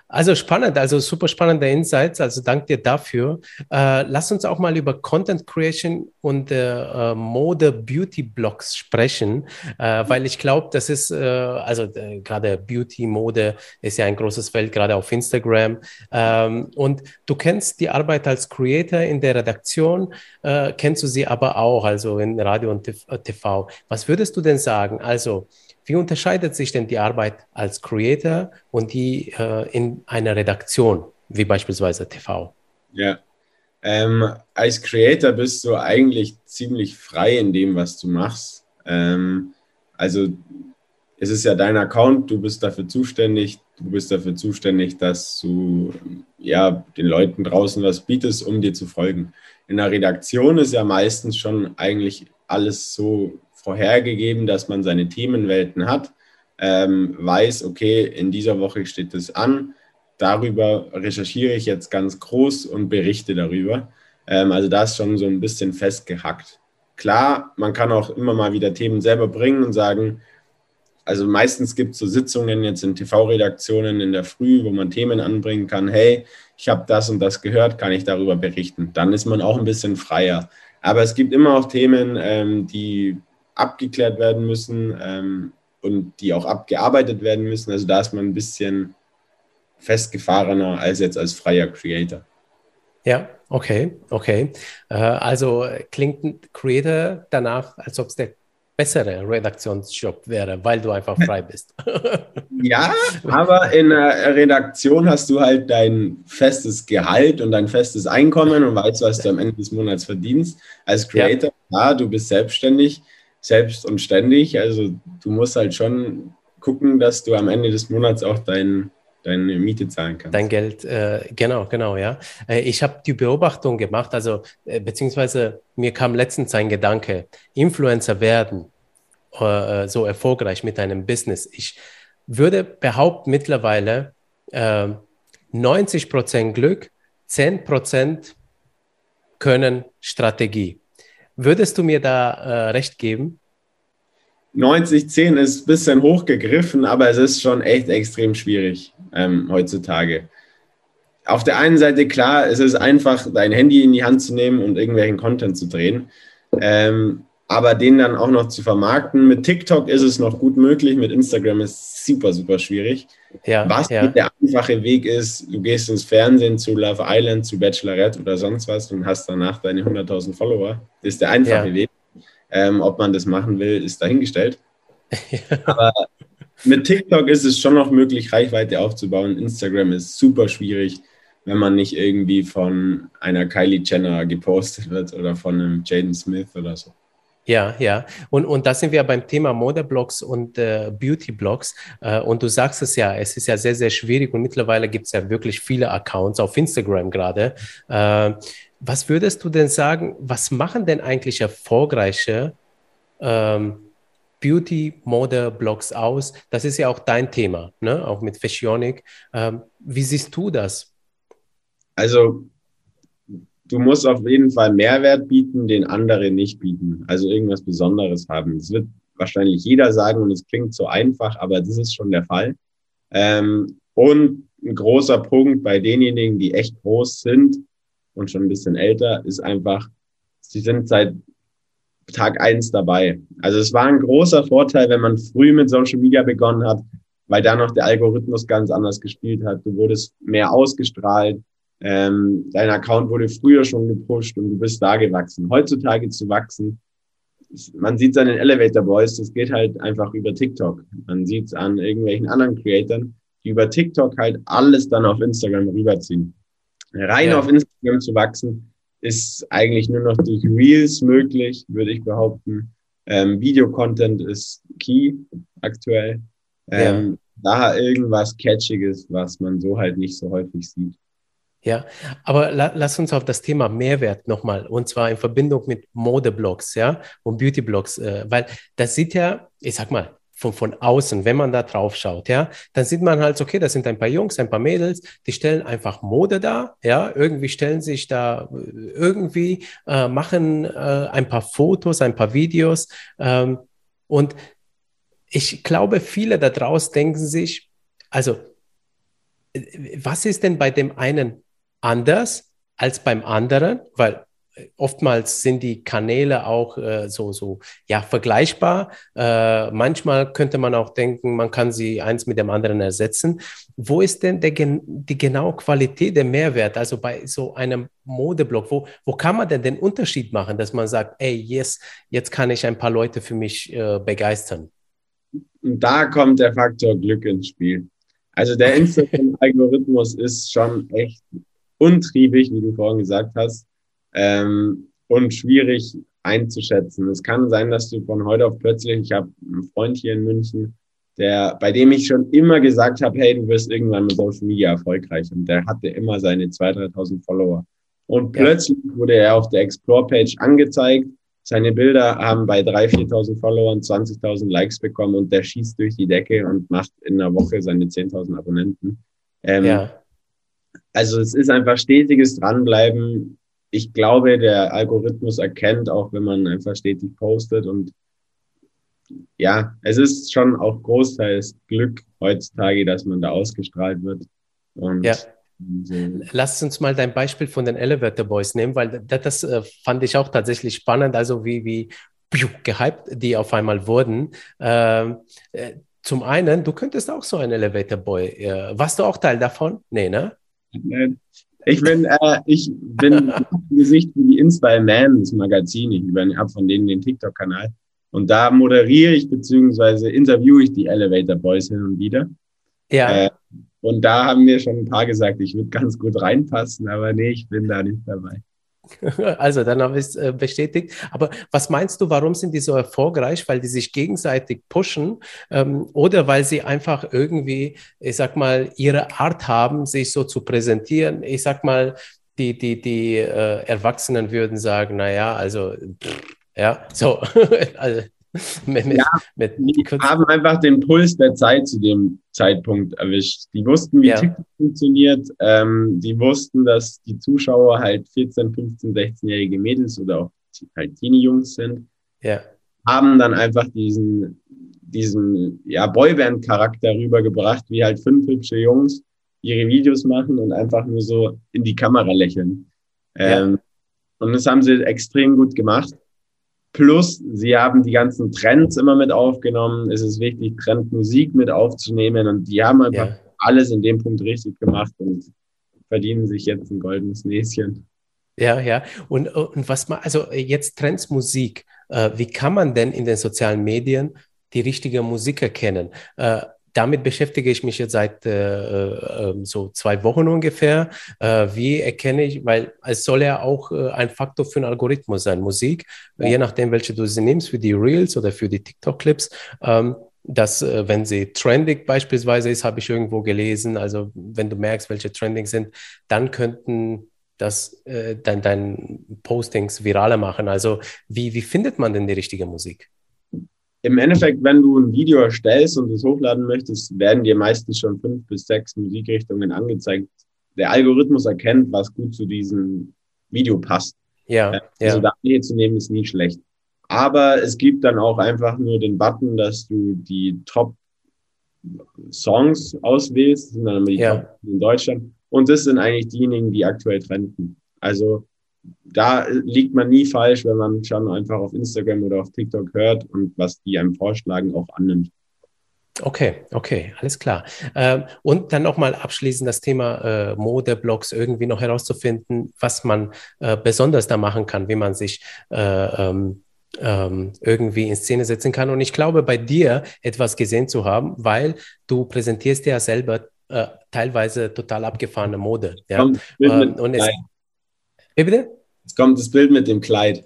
S1: also spannend, also super spannende Insights. Also danke dir dafür. Äh, lass uns auch mal über Content Creation und äh, Mode Beauty Blogs sprechen, äh, weil ich glaube, das ist, äh, also äh, gerade Beauty, Mode ist ja ein großes Feld, gerade auf Instagram. Ähm, und du kennst die Arbeit als Creator in der Redaktion, äh, kennst du sie aber auch, also in Radio und TV. Was würdest du denn sagen? Also, wie unterscheidet sich denn die Arbeit als Creator und die äh, in einer Redaktion, wie beispielsweise TV?
S2: Ja, ähm, als Creator bist du eigentlich ziemlich frei in dem, was du machst. Ähm, also es ist ja dein Account, du bist dafür zuständig, du bist dafür zuständig, dass du ja den Leuten draußen was bietest, um dir zu folgen. In der Redaktion ist ja meistens schon eigentlich alles so vorhergegeben, dass man seine Themenwelten hat, ähm, weiß, okay, in dieser Woche steht es an, darüber recherchiere ich jetzt ganz groß und berichte darüber. Ähm, also da ist schon so ein bisschen festgehackt. Klar, man kann auch immer mal wieder Themen selber bringen und sagen, also meistens gibt es so Sitzungen jetzt in TV-Redaktionen in der Früh, wo man Themen anbringen kann, hey, ich habe das und das gehört, kann ich darüber berichten. Dann ist man auch ein bisschen freier. Aber es gibt immer auch Themen, ähm, die abgeklärt werden müssen ähm, und die auch abgearbeitet werden müssen. Also da ist man ein bisschen festgefahrener als jetzt als freier Creator.
S1: Ja, okay, okay. Äh, also klingt ein Creator danach, als ob es der bessere Redaktionsjob wäre, weil du einfach frei bist.
S2: ja, aber in der Redaktion hast du halt dein festes Gehalt und dein festes Einkommen und weißt, was du am Ende des Monats verdienst. Als Creator, ja, ja du bist selbstständig, selbst und ständig. Also du musst halt schon gucken, dass du am Ende des Monats auch dein, deine Miete zahlen kannst.
S1: Dein Geld, äh, genau, genau, ja. Äh, ich habe die Beobachtung gemacht, also äh, beziehungsweise mir kam letztens ein Gedanke, Influencer werden äh, so erfolgreich mit einem Business. Ich würde behaupten mittlerweile 90 ähm, Prozent Glück, 10 Prozent können Strategie. Würdest du mir da äh, recht geben?
S2: 90-10 ist ein bisschen hochgegriffen, aber es ist schon echt extrem schwierig ähm, heutzutage. Auf der einen Seite, klar, es ist einfach, dein Handy in die Hand zu nehmen und irgendwelchen Content zu drehen. Ähm, aber den dann auch noch zu vermarkten. Mit TikTok ist es noch gut möglich, mit Instagram ist es super, super schwierig. Ja, was ja. der einfache Weg ist, du gehst ins Fernsehen zu Love Island, zu Bachelorette oder sonst was und hast danach deine 100.000 Follower. Das ist der einfache ja. Weg. Ähm, ob man das machen will, ist dahingestellt. Aber mit TikTok ist es schon noch möglich, Reichweite aufzubauen. Instagram ist super schwierig, wenn man nicht irgendwie von einer Kylie Jenner gepostet wird oder von einem Jaden Smith oder so.
S1: Ja, ja. Und, und da sind wir beim Thema Modeblogs und äh, Beautyblogs. Äh, und du sagst es ja, es ist ja sehr, sehr schwierig und mittlerweile gibt es ja wirklich viele Accounts auf Instagram gerade. Äh, was würdest du denn sagen, was machen denn eigentlich erfolgreiche ähm, Beauty-Mode-Blogs aus? Das ist ja auch dein Thema, ne? auch mit Fashionic. Ähm, wie siehst du das?
S2: Also du musst auf jeden Fall Mehrwert bieten, den andere nicht bieten. Also irgendwas Besonderes haben. Das wird wahrscheinlich jeder sagen und es klingt so einfach, aber das ist schon der Fall. Ähm, und ein großer Punkt bei denjenigen, die echt groß sind und schon ein bisschen älter, ist einfach, sie sind seit Tag eins dabei. Also es war ein großer Vorteil, wenn man früh mit Social Media begonnen hat, weil da noch der Algorithmus ganz anders gespielt hat. Du wurdest mehr ausgestrahlt, ähm, dein Account wurde früher schon gepusht und du bist da gewachsen. Heutzutage zu wachsen, man sieht es an den Elevator Boys, das geht halt einfach über TikTok. Man sieht es an irgendwelchen anderen Creatoren, die über TikTok halt alles dann auf Instagram rüberziehen. Rein ja. auf Instagram zu wachsen, ist eigentlich nur noch durch Reels möglich, würde ich behaupten. Ähm, Videocontent ist key aktuell. Ähm, ja. Da irgendwas Catchiges, was man so halt nicht so häufig sieht.
S1: Ja, aber la lass uns auf das Thema Mehrwert nochmal, und zwar in Verbindung mit Modeblogs, ja, und Beautyblogs, äh, weil das sieht ja, ich sag mal, von, von außen, wenn man da drauf schaut, ja, dann sieht man halt, okay, das sind ein paar Jungs, ein paar Mädels, die stellen einfach Mode da, ja, irgendwie stellen sich da, irgendwie äh, machen äh, ein paar Fotos, ein paar Videos ähm, und ich glaube, viele da draußen denken sich, also äh, was ist denn bei dem einen anders als beim anderen, weil äh, oftmals sind die Kanäle auch äh, so, so, ja, vergleichbar. Äh, manchmal könnte man auch denken, man kann sie eins mit dem anderen ersetzen. Wo ist denn der, die genaue Qualität der Mehrwert? Also bei so einem Modeblog, wo, wo kann man denn den Unterschied machen, dass man sagt, ey, yes, jetzt kann ich ein paar Leute für mich äh, begeistern?
S2: Und da kommt der Faktor Glück ins Spiel. Also der Instagram-Algorithmus ist schon echt untriebig, wie du vorhin gesagt hast, ähm, und schwierig einzuschätzen. Es kann sein, dass du von heute auf plötzlich, ich habe einen Freund hier in München, der, bei dem ich schon immer gesagt habe, hey, du wirst irgendwann mit Social Media erfolgreich. Und der hatte immer seine 2.000, 3.000 Follower. Und plötzlich wurde er auf der Explore-Page angezeigt. Seine Bilder haben bei 3.000, 4.000 Followern 20.000 Likes bekommen und der schießt durch die Decke und macht in einer Woche seine 10.000 Abonnenten. Ähm, ja. Also es ist einfach stetiges Dranbleiben. Ich glaube, der Algorithmus erkennt auch, wenn man einfach stetig postet und ja, es ist schon auch großteils Glück heutzutage, dass man da ausgestrahlt wird. Und
S1: ja. Lass uns mal dein Beispiel von den Elevator Boys nehmen, weil das, das äh, fand ich auch tatsächlich spannend, also wie, wie gehypt die auf einmal wurden. Ähm, äh, zum einen, du könntest auch so ein Elevator Boy. Äh, warst du auch Teil davon? Nee, ne?
S2: Ich bin, äh, ich bin Gesicht wie die Inspire Man, das Magazin. Ich habe von denen den TikTok-Kanal. Und da moderiere ich beziehungsweise interviewe ich die Elevator Boys hin und wieder. Ja. Äh, und da haben mir schon ein paar gesagt, ich würde ganz gut reinpassen, aber nee, ich bin da nicht dabei.
S1: Also, dann habe ich es äh, bestätigt. Aber was meinst du, warum sind die so erfolgreich? Weil die sich gegenseitig pushen ähm, oder weil sie einfach irgendwie, ich sag mal, ihre Art haben, sich so zu präsentieren? Ich sag mal, die, die, die äh, Erwachsenen würden sagen, naja, also, pff, ja, so. also,
S2: mit, mit, ja, mit die haben einfach den Puls der Zeit zu dem Zeitpunkt erwischt. Die wussten, wie ja. TikTok funktioniert. Ähm, die wussten, dass die Zuschauer halt 14, 15, 16-jährige Mädels oder auch halt Teenie-Jungs sind. Ja. Haben dann einfach diesen, diesen ja, Boyband-Charakter rübergebracht, wie halt fünf hübsche Jungs ihre Videos machen und einfach nur so in die Kamera lächeln. Ähm, ja. Und das haben sie extrem gut gemacht. Plus, sie haben die ganzen Trends immer mit aufgenommen. Es ist wichtig, Trendmusik mit aufzunehmen. Und die haben einfach ja. alles in dem Punkt richtig gemacht und verdienen sich jetzt ein goldenes Näschen.
S1: Ja, ja. Und, und was man, also jetzt Trends Musik. Äh, wie kann man denn in den sozialen Medien die richtige Musik erkennen? Damit beschäftige ich mich jetzt seit äh, äh, so zwei Wochen ungefähr. Äh, wie erkenne ich, weil es soll ja auch äh, ein Faktor für einen Algorithmus sein, Musik, ja. je nachdem, welche du sie nimmst, für die Reels oder für die TikTok-Clips. Ähm, dass, äh, wenn sie trendig beispielsweise ist, habe ich irgendwo gelesen, also wenn du merkst, welche trending sind, dann könnten das äh, dein, dein Postings viraler machen. Also wie, wie findet man denn die richtige Musik?
S2: Im Endeffekt, wenn du ein Video erstellst und es hochladen möchtest, werden dir meistens schon fünf bis sechs Musikrichtungen angezeigt. Der Algorithmus erkennt, was gut zu diesem Video passt. Ja. Also ja. da zu nehmen ist nie schlecht. Aber es gibt dann auch einfach nur den Button, dass du die Top Songs auswählst, das sind dann immer die ja. Top in Deutschland. Und das sind eigentlich diejenigen, die aktuell trenden. Also da liegt man nie falsch, wenn man schon einfach auf Instagram oder auf TikTok hört und was die einem vorschlagen, auch annimmt.
S1: Okay, okay, alles klar. Ähm, und dann nochmal abschließend das Thema äh, Modeblogs irgendwie noch herauszufinden, was man äh, besonders da machen kann, wie man sich äh, ähm, ähm, irgendwie in Szene setzen kann. Und ich glaube, bei dir etwas gesehen zu haben, weil du präsentierst ja selber teilweise total abgefahrene Mode. Ja? Und es,
S2: wie bitte? Jetzt kommt das Bild mit dem Kleid.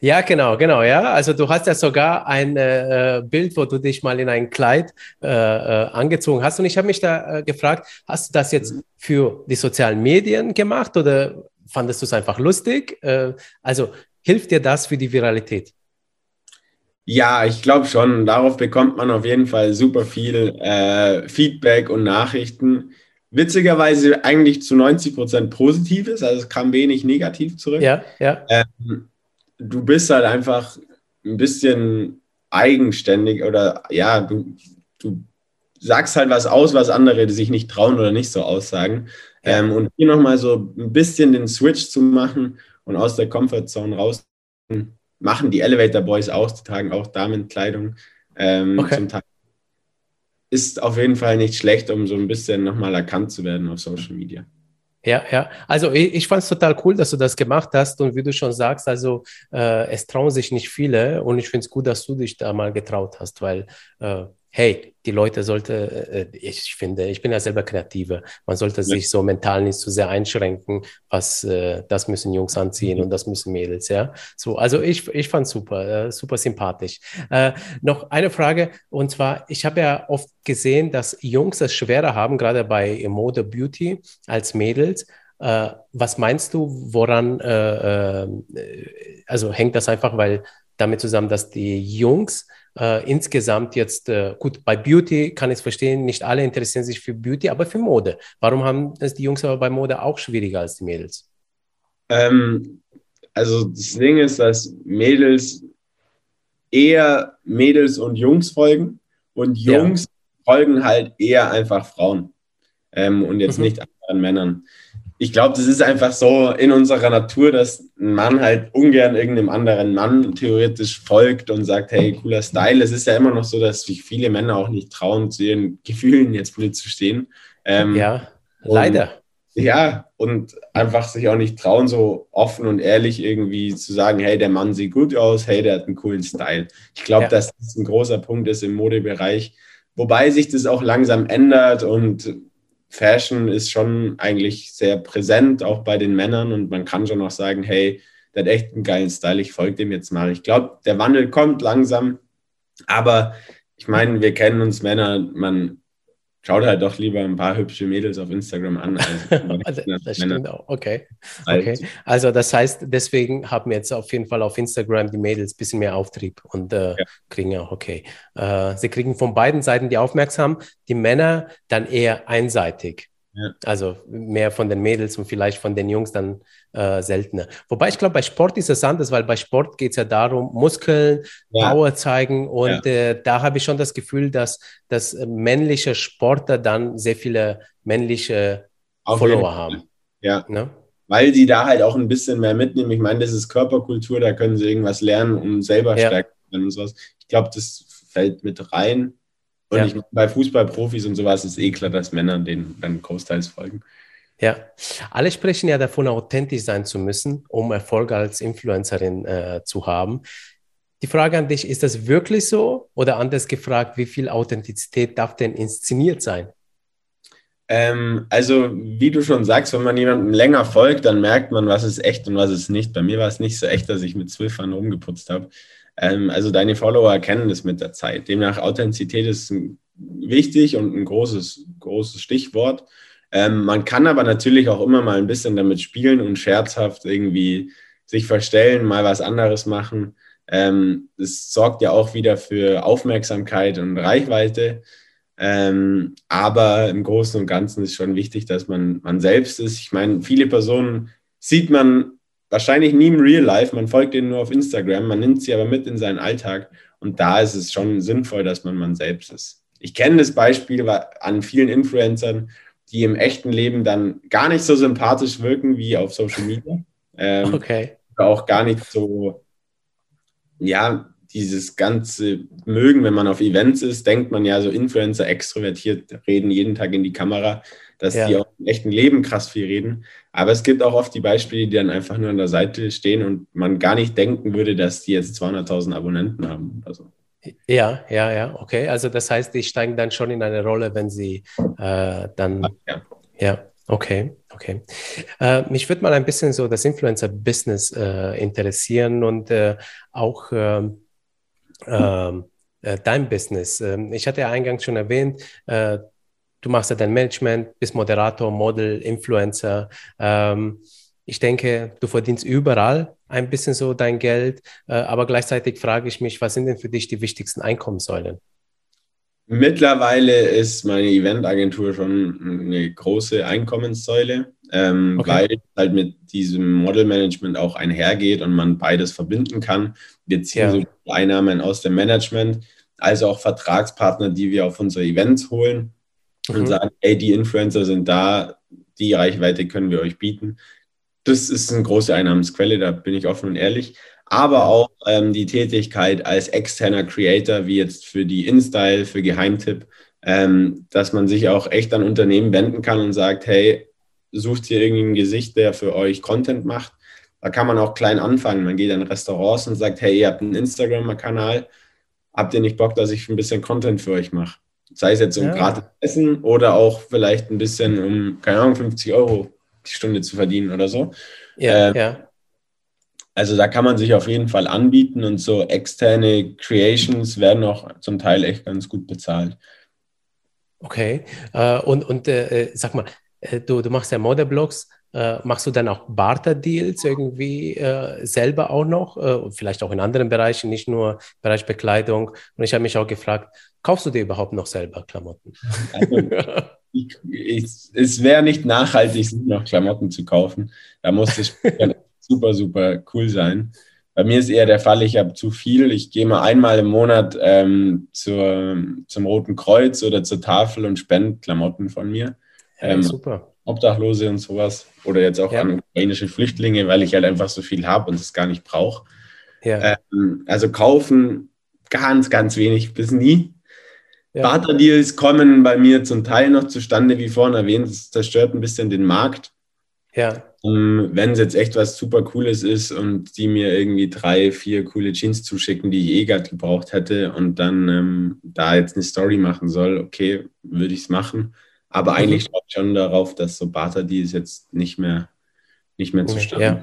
S1: Ja, genau, genau, ja. Also du hast ja sogar ein äh, Bild, wo du dich mal in ein Kleid äh, äh, angezogen hast. Und ich habe mich da äh, gefragt, hast du das jetzt für die sozialen Medien gemacht oder fandest du es einfach lustig? Äh, also hilft dir das für die Viralität?
S2: Ja, ich glaube schon. Darauf bekommt man auf jeden Fall super viel äh, Feedback und Nachrichten witzigerweise eigentlich zu 90 Prozent Positives, also es kam wenig negativ zurück. Ja, ja. Ähm, du bist halt einfach ein bisschen eigenständig oder ja, du, du sagst halt was aus, was andere sich nicht trauen oder nicht so aussagen. Ja. Ähm, und hier nochmal so ein bisschen den Switch zu machen und aus der Comfortzone raus machen die Elevator Boys auch, die tragen auch Damenkleidung ähm, okay. zum Teil ist auf jeden Fall nicht schlecht, um so ein bisschen nochmal erkannt zu werden auf Social Media.
S1: Ja, ja. Also ich, ich fand es total cool, dass du das gemacht hast. Und wie du schon sagst, also äh, es trauen sich nicht viele. Und ich finde es gut, dass du dich da mal getraut hast, weil äh, hey, die Leute sollte, äh, ich finde, ich bin ja selber Kreative, man sollte ja. sich so mental nicht zu sehr einschränken, was äh, das müssen Jungs anziehen mhm. und das müssen Mädels, ja. So, also ich, ich fand super, äh, super sympathisch. Äh, noch eine Frage, und zwar, ich habe ja oft gesehen, dass Jungs es schwerer haben, gerade bei Mode Beauty als Mädels. Äh, was meinst du, woran, äh, also hängt das einfach, weil damit zusammen, dass die Jungs äh, insgesamt jetzt, äh, gut, bei Beauty kann ich es verstehen, nicht alle interessieren sich für Beauty, aber für Mode. Warum haben es die Jungs aber bei Mode auch schwieriger als die Mädels?
S2: Ähm, also das Ding ist, dass Mädels eher Mädels und Jungs folgen und Jungs ja. folgen halt eher einfach Frauen ähm, und jetzt mhm. nicht anderen Männern ich glaube, das ist einfach so in unserer Natur, dass ein Mann halt ungern irgendeinem anderen Mann theoretisch folgt und sagt, hey, cooler Style. Es ist ja immer noch so, dass sich viele Männer auch nicht trauen, zu ihren Gefühlen jetzt blöd zu stehen.
S1: Ähm, ja, leider.
S2: Ja, und einfach sich auch nicht trauen, so offen und ehrlich irgendwie zu sagen, hey, der Mann sieht gut aus, hey, der hat einen coolen Style. Ich glaube, ja. dass das ein großer Punkt ist im Modebereich, wobei sich das auch langsam ändert und Fashion ist schon eigentlich sehr präsent, auch bei den Männern und man kann schon auch sagen, hey, der hat echt einen geilen Style, ich folge dem jetzt mal. Ich glaube, der Wandel kommt langsam, aber ich meine, wir kennen uns Männer, man schaut halt doch lieber ein paar hübsche Mädels auf Instagram an.
S1: Also das stimmt auch. Okay. okay. Also das heißt, deswegen haben jetzt auf jeden Fall auf Instagram die Mädels ein bisschen mehr Auftrieb und äh, ja. kriegen auch, okay. Äh, sie kriegen von beiden Seiten die Aufmerksamkeit, die Männer dann eher einseitig. Ja. Also mehr von den Mädels und vielleicht von den Jungs dann äh, seltener. Wobei ich glaube, bei Sport ist es anders, weil bei Sport geht es ja darum, Muskeln, ja. Power zeigen und ja. äh, da habe ich schon das Gefühl, dass, dass männliche Sportler dann sehr viele männliche Auf Follower haben.
S2: Ja. Ne? Weil sie da halt auch ein bisschen mehr mitnehmen. Ich meine, das ist Körperkultur, da können sie irgendwas lernen, um selber stärker zu werden und sowas. Ich glaube, das fällt mit rein. Und ja. ich, bei Fußballprofis und sowas ist eh klar, dass Männer denen dann großteils folgen.
S1: Ja, alle sprechen ja davon, authentisch sein zu müssen, um Erfolg als Influencerin äh, zu haben. Die Frage an dich, ist das wirklich so? Oder anders gefragt, wie viel Authentizität darf denn inszeniert sein?
S2: Ähm, also, wie du schon sagst, wenn man jemandem länger folgt, dann merkt man, was ist echt und was ist nicht. Bei mir war es nicht so echt, dass ich mit Jahren rumgeputzt habe. Ähm, also deine Follower erkennen das mit der Zeit. Demnach Authentizität ist wichtig und ein großes, großes Stichwort. Ähm, man kann aber natürlich auch immer mal ein bisschen damit spielen und scherzhaft irgendwie sich verstellen, mal was anderes machen. Ähm, es sorgt ja auch wieder für Aufmerksamkeit und Reichweite. Ähm, aber im Großen und Ganzen ist schon wichtig, dass man, man selbst ist. Ich meine, viele Personen sieht man wahrscheinlich nie im Real Life, man folgt ihnen nur auf Instagram, man nimmt sie aber mit in seinen Alltag und da ist es schon sinnvoll, dass man man selbst ist. Ich kenne das Beispiel an vielen Influencern, die im echten Leben dann gar nicht so sympathisch wirken wie auf Social Media. Ähm, okay. Auch gar nicht so, ja, dieses ganze Mögen, wenn man auf Events ist, denkt man ja so Influencer extrovertiert reden jeden Tag in die Kamera dass ja. die auch im echten Leben krass viel reden. Aber es gibt auch oft die Beispiele, die dann einfach nur an der Seite stehen und man gar nicht denken würde, dass die jetzt 200.000 Abonnenten haben oder so.
S1: Ja, ja, ja, okay. Also das heißt, die steigen dann schon in eine Rolle, wenn sie äh, dann. Ja. ja. Okay, okay. Äh, mich würde mal ein bisschen so das Influencer-Business äh, interessieren und äh, auch ähm, ähm, äh, dein Business. Ähm, ich hatte ja eingangs schon erwähnt, äh, du machst ja dein Management, bist Moderator, Model, Influencer. Ähm, ich denke, du verdienst überall ein bisschen so dein Geld, äh, aber gleichzeitig frage ich mich, was sind denn für dich die wichtigsten Einkommenssäulen?
S2: Mittlerweile ist meine Eventagentur schon eine große Einkommenssäule, ähm, okay. weil halt mit diesem Modelmanagement auch einhergeht und man beides verbinden kann. Wir ziehen ja. so Einnahmen aus dem Management, als auch Vertragspartner, die wir auf unsere Events holen und mhm. sagen, ey, die Influencer sind da, die Reichweite können wir euch bieten. Das ist eine große Einnahmensquelle, da bin ich offen und ehrlich. Aber auch ähm, die Tätigkeit als externer Creator, wie jetzt für die InStyle, für Geheimtipp, ähm, dass man sich auch echt an Unternehmen wenden kann und sagt, hey, sucht hier irgendwie ein Gesicht, der für euch Content macht. Da kann man auch klein anfangen. Man geht in Restaurants und sagt, hey, ihr habt einen Instagram-Kanal, habt ihr nicht Bock, dass ich ein bisschen Content für euch mache? Sei es jetzt um ja. gratis Essen oder auch vielleicht ein bisschen um, keine Ahnung, 50 Euro die Stunde zu verdienen oder so. Ja, ähm, ja. Also da kann man sich auf jeden Fall anbieten und so externe Creations werden auch zum Teil echt ganz gut bezahlt.
S1: Okay. Äh, und und äh, äh sag mal, äh, du, du machst ja Modeblogs. Äh, machst du dann auch Barter-Deals irgendwie äh, selber auch noch? Äh, vielleicht auch in anderen Bereichen, nicht nur Bereich Bekleidung. Und ich habe mich auch gefragt, kaufst du dir überhaupt noch selber Klamotten? Also,
S2: ich, ich, es wäre nicht nachhaltig, noch Klamotten zu kaufen. Da muss es super, super cool sein. Bei mir ist eher der Fall, ich habe zu viel. Ich gehe mal einmal im Monat ähm, zur, zum Roten Kreuz oder zur Tafel und spende Klamotten von mir. Ähm, super. Obdachlose und sowas oder jetzt auch ja. an ukrainische Flüchtlinge, weil ich halt einfach so viel habe und es gar nicht brauche. Ja. Ähm, also kaufen ganz, ganz wenig bis nie. ja. Barter-Deals kommen bei mir zum Teil noch zustande, wie vorhin erwähnt, es zerstört ein bisschen den Markt.
S1: Ja.
S2: Um, wenn es jetzt echt was super Cooles ist und die mir irgendwie drei, vier coole Jeans zuschicken, die ich eh gerade gebraucht hätte und dann ähm, da jetzt eine Story machen soll, okay, würde ich es machen. Aber mhm. eigentlich schaue ich schon darauf, dass so Barter-Deals jetzt nicht mehr, nicht mehr zustande
S1: ja.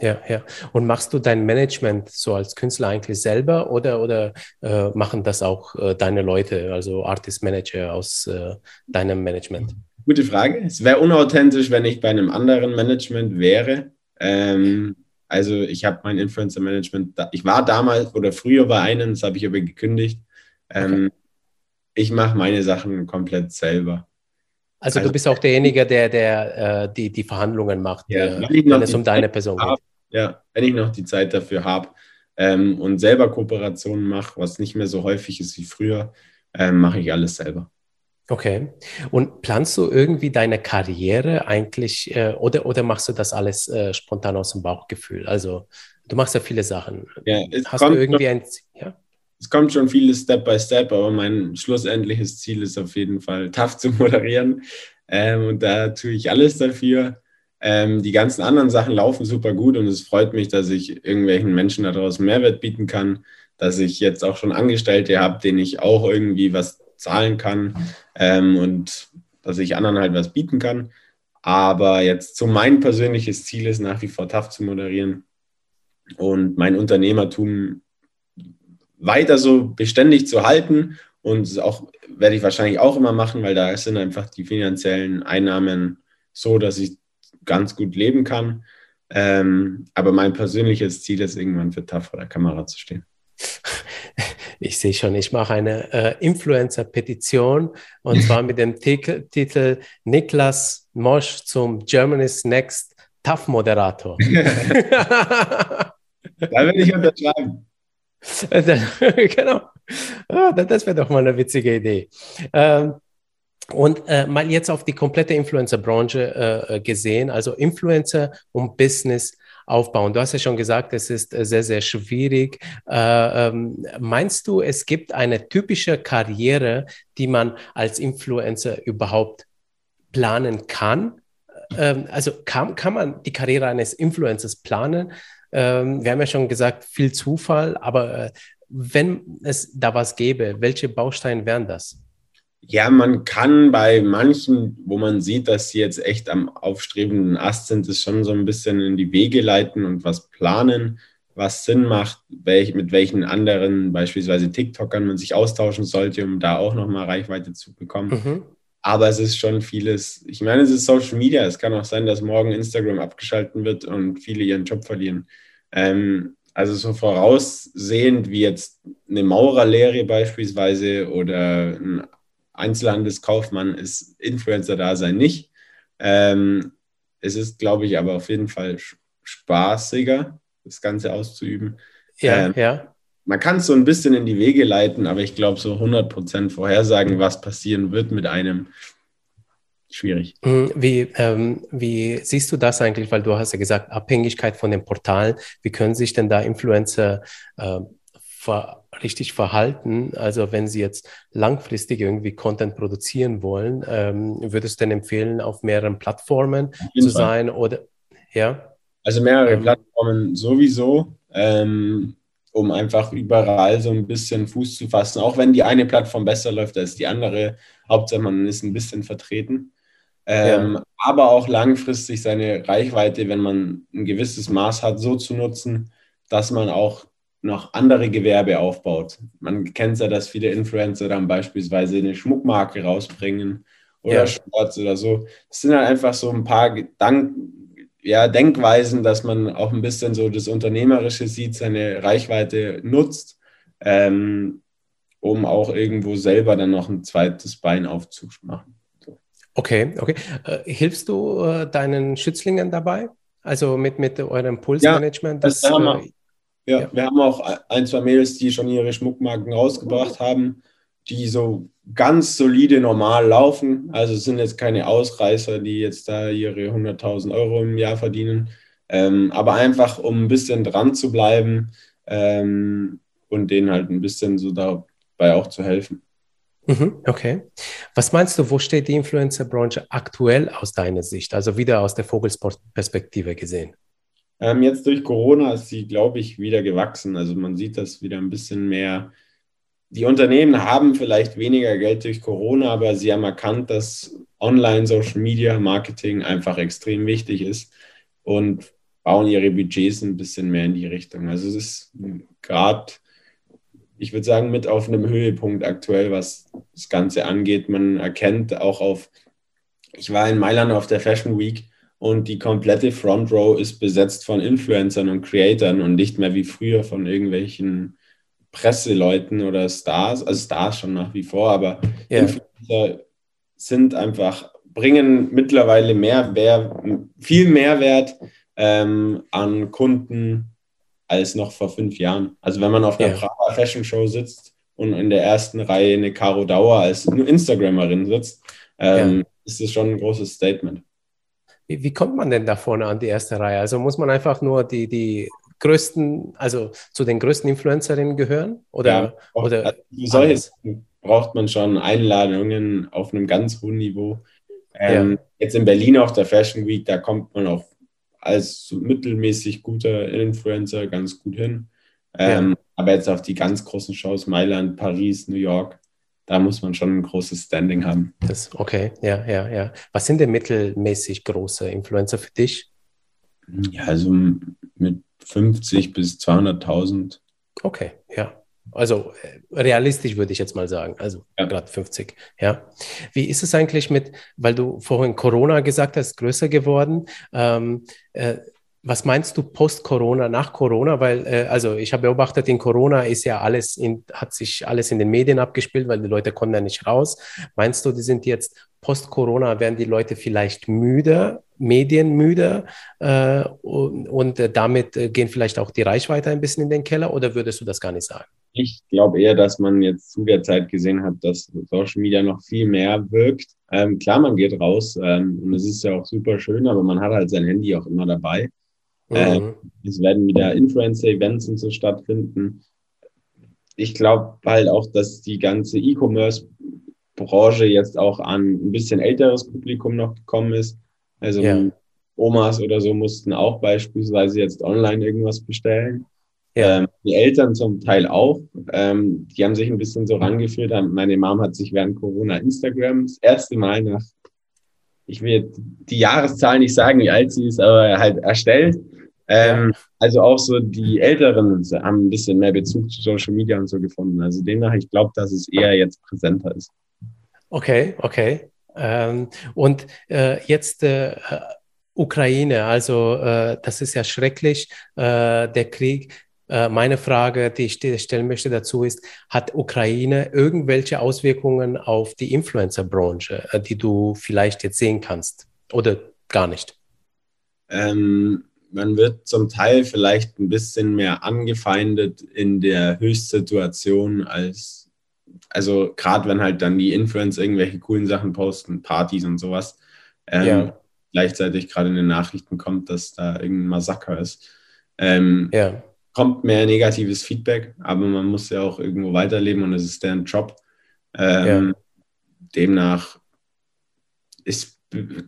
S1: Ja, ja. Und machst du dein Management so als Künstler eigentlich selber oder, oder äh, machen das auch äh, deine Leute, also Artist Manager aus äh, deinem Management?
S2: Gute Frage. Es wäre unauthentisch, wenn ich bei einem anderen Management wäre. Ähm, also ich habe mein Influencer Management, ich war damals oder früher bei einem, das habe ich aber gekündigt. Ähm, okay. Ich mache meine Sachen komplett selber.
S1: Also, also, du bist auch derjenige, der, der äh, die, die Verhandlungen macht, ja, äh, wenn es um deine Person
S2: geht. Ja, wenn ich noch die Zeit dafür habe ähm, und selber Kooperationen mache, was nicht mehr so häufig ist wie früher, ähm, mache ich alles selber.
S1: Okay. Und planst du irgendwie deine Karriere eigentlich äh, oder, oder machst du das alles äh, spontan aus dem Bauchgefühl? Also du machst ja viele Sachen.
S2: Ja, Hast du irgendwie ein ja? Es kommt schon vieles Step by Step, aber mein schlussendliches Ziel ist auf jeden Fall, tough zu moderieren. Ähm, und da tue ich alles dafür. Ähm, die ganzen anderen Sachen laufen super gut und es freut mich, dass ich irgendwelchen Menschen daraus Mehrwert bieten kann, dass ich jetzt auch schon Angestellte habe, denen ich auch irgendwie was zahlen kann ähm, und dass ich anderen halt was bieten kann. Aber jetzt so mein persönliches Ziel ist nach wie vor tough zu moderieren und mein Unternehmertum weiter so beständig zu halten. Und auch werde ich wahrscheinlich auch immer machen, weil da sind einfach die finanziellen Einnahmen so, dass ich ganz gut leben kann. Ähm, aber mein persönliches Ziel ist, irgendwann für TAF vor der Kamera zu stehen.
S1: Ich sehe schon, ich mache eine äh, Influencer-Petition und zwar mit dem Titel, Titel Niklas Mosch zum Germany's Next TAF-Moderator.
S2: da würde ich unterschreiben.
S1: genau. Ah, das wäre doch mal eine witzige Idee. Ähm, und äh, mal jetzt auf die komplette Influencer-Branche äh, gesehen, also Influencer und Business aufbauen. Du hast ja schon gesagt, es ist äh, sehr, sehr schwierig. Äh, ähm, meinst du, es gibt eine typische Karriere, die man als Influencer überhaupt planen kann? Ähm, also kann, kann man die Karriere eines Influencers planen? Ähm, wir haben ja schon gesagt, viel Zufall, aber äh, wenn es da was gäbe, welche Bausteine wären das?
S2: Ja, man kann bei manchen, wo man sieht, dass sie jetzt echt am aufstrebenden Ast sind, es schon so ein bisschen in die Wege leiten und was planen, was Sinn macht, welch, mit welchen anderen, beispielsweise TikTokern, man sich austauschen sollte, um da auch nochmal Reichweite zu bekommen. Mhm. Aber es ist schon vieles, ich meine, es ist Social Media. Es kann auch sein, dass morgen Instagram abgeschalten wird und viele ihren Job verlieren. Ähm, also so voraussehend wie jetzt eine Maurerlehre beispielsweise oder ein Einzelhandelskaufmann ist Influencer-Dasein nicht. Ähm, es ist, glaube ich, aber auf jeden Fall spaßiger, das Ganze auszuüben.
S1: Ja, ähm, ja.
S2: Man kann es so ein bisschen in die Wege leiten, aber ich glaube, so 100% vorhersagen, was passieren wird mit einem, schwierig.
S1: Hm, wie, ähm, wie siehst du das eigentlich? Weil du hast ja gesagt, Abhängigkeit von den Portalen. Wie können sich denn da Influencer äh, ver richtig verhalten? Also wenn sie jetzt langfristig irgendwie Content produzieren wollen, ähm, würdest du denn empfehlen, auf mehreren Plattformen zu Fall. sein oder ja?
S2: Also mehrere ähm, Plattformen sowieso. Ähm, um einfach überall so ein bisschen Fuß zu fassen. Auch wenn die eine Plattform besser läuft als die andere, Hauptsache man ist ein bisschen vertreten. Ähm, ja. Aber auch langfristig seine Reichweite, wenn man ein gewisses Maß hat, so zu nutzen, dass man auch noch andere Gewerbe aufbaut. Man kennt ja, dass viele Influencer dann beispielsweise eine Schmuckmarke rausbringen oder ja. Sports oder so. Das sind halt einfach so ein paar Dank ja, Denkweisen, dass man auch ein bisschen so das Unternehmerische sieht, seine Reichweite nutzt, ähm, um auch irgendwo selber dann noch ein zweites Bein aufzumachen.
S1: Okay, okay. Äh, hilfst du äh, deinen Schützlingen dabei? Also mit, mit eurem Pulsmanagement?
S2: Ja, das, das haben wir, äh, ja, ja, wir haben auch ein, zwei Mädels, die schon ihre Schmuckmarken rausgebracht haben, die so ganz solide normal laufen. Also es sind jetzt keine Ausreißer, die jetzt da ihre 100.000 Euro im Jahr verdienen. Ähm, aber einfach, um ein bisschen dran zu bleiben ähm, und denen halt ein bisschen so dabei auch zu helfen.
S1: Mhm, okay. Was meinst du, wo steht die Influencer-Branche aktuell aus deiner Sicht? Also wieder aus der Vogelsport-Perspektive gesehen.
S2: Ähm, jetzt durch Corona ist sie, glaube ich, wieder gewachsen. Also man sieht das wieder ein bisschen mehr. Die Unternehmen haben vielleicht weniger Geld durch Corona, aber sie haben erkannt, dass Online-Social-Media-Marketing einfach extrem wichtig ist und bauen ihre Budgets ein bisschen mehr in die Richtung. Also es ist gerade ich würde sagen, mit auf einem Höhepunkt aktuell, was das Ganze angeht. Man erkennt auch auf, ich war in Mailand auf der Fashion Week und die komplette Front Row ist besetzt von Influencern und Creatern und nicht mehr wie früher von irgendwelchen Presseleuten oder Stars, also Stars schon nach wie vor, aber yeah. Influencer sind einfach, bringen mittlerweile mehr, mehr viel Mehrwert ähm, an Kunden als noch vor fünf Jahren. Also wenn man auf einer ja. Prager Fashion Show sitzt und in der ersten Reihe eine Caro Dauer als Instagramerin sitzt, ähm, ja. ist das schon ein großes Statement.
S1: Wie, wie, kommt man denn da vorne an die erste Reihe? Also muss man einfach nur die, die größten, also zu den größten Influencerinnen gehören? Oder, ja,
S2: auch, oder also solches braucht man schon Einladungen auf einem ganz hohen Niveau. Ähm, ja. Jetzt in Berlin auf der Fashion Week, da kommt man auch als mittelmäßig guter Influencer ganz gut hin. Ähm, ja. Aber jetzt auf die ganz großen Shows, Mailand, Paris, New York, da muss man schon ein großes Standing haben.
S1: Das, okay, ja, ja, ja. Was sind denn mittelmäßig große Influencer für dich?
S2: Ja, also mit 50 bis 200.000.
S1: Okay, ja. Also äh, realistisch würde ich jetzt mal sagen. Also ja. gerade 50. Ja. Wie ist es eigentlich mit, weil du vorhin Corona gesagt hast, größer geworden? Ähm, äh, was meinst du post-Corona, nach Corona? Weil, äh, also ich habe beobachtet, in Corona ist ja alles in, hat sich alles in den Medien abgespielt, weil die Leute kommen ja nicht raus. Meinst du, die sind jetzt post-Corona, werden die Leute vielleicht müde, medienmüde äh, und, und äh, damit äh, gehen vielleicht auch die Reichweite ein bisschen in den Keller oder würdest du das gar nicht sagen?
S2: Ich glaube eher, dass man jetzt zu der Zeit gesehen hat, dass Social Media noch viel mehr wirkt. Ähm, klar, man geht raus ähm, und es ist ja auch super schön, aber man hat halt sein Handy auch immer dabei. Mhm. Ähm, es werden wieder Influencer-Events und so stattfinden. Ich glaube halt auch, dass die ganze E-Commerce-Branche jetzt auch an ein bisschen älteres Publikum noch gekommen ist. Also ja. Omas oder so mussten auch beispielsweise jetzt online irgendwas bestellen. Ja. Ähm, die Eltern zum Teil auch. Ähm, die haben sich ein bisschen so rangeführt. Meine Mom hat sich während Corona Instagram das erste Mal nach, ich will die Jahreszahl nicht sagen, wie alt sie ist, aber halt erstellt. Ähm, ja. Also auch so die Älteren haben ein bisschen mehr Bezug zu Social Media und so gefunden. Also demnach, ich glaube, dass es eher jetzt präsenter ist.
S1: Okay, okay. Ähm, und äh, jetzt äh, Ukraine, also äh, das ist ja schrecklich, äh, der Krieg. Äh, meine Frage, die ich stellen möchte dazu ist, hat Ukraine irgendwelche Auswirkungen auf die Influencer-Branche, äh, die du vielleicht jetzt sehen kannst oder gar nicht?
S2: Ähm, man wird zum Teil vielleicht ein bisschen mehr angefeindet in der Höchstsituation als, also gerade wenn halt dann die Influencer irgendwelche coolen Sachen posten, Partys und sowas. Ähm, ja. Gleichzeitig gerade in den Nachrichten kommt, dass da irgendein Massaker ist. Ähm, ja kommt mehr negatives Feedback, aber man muss ja auch irgendwo weiterleben und es ist deren Job. Ähm, ja. Demnach ist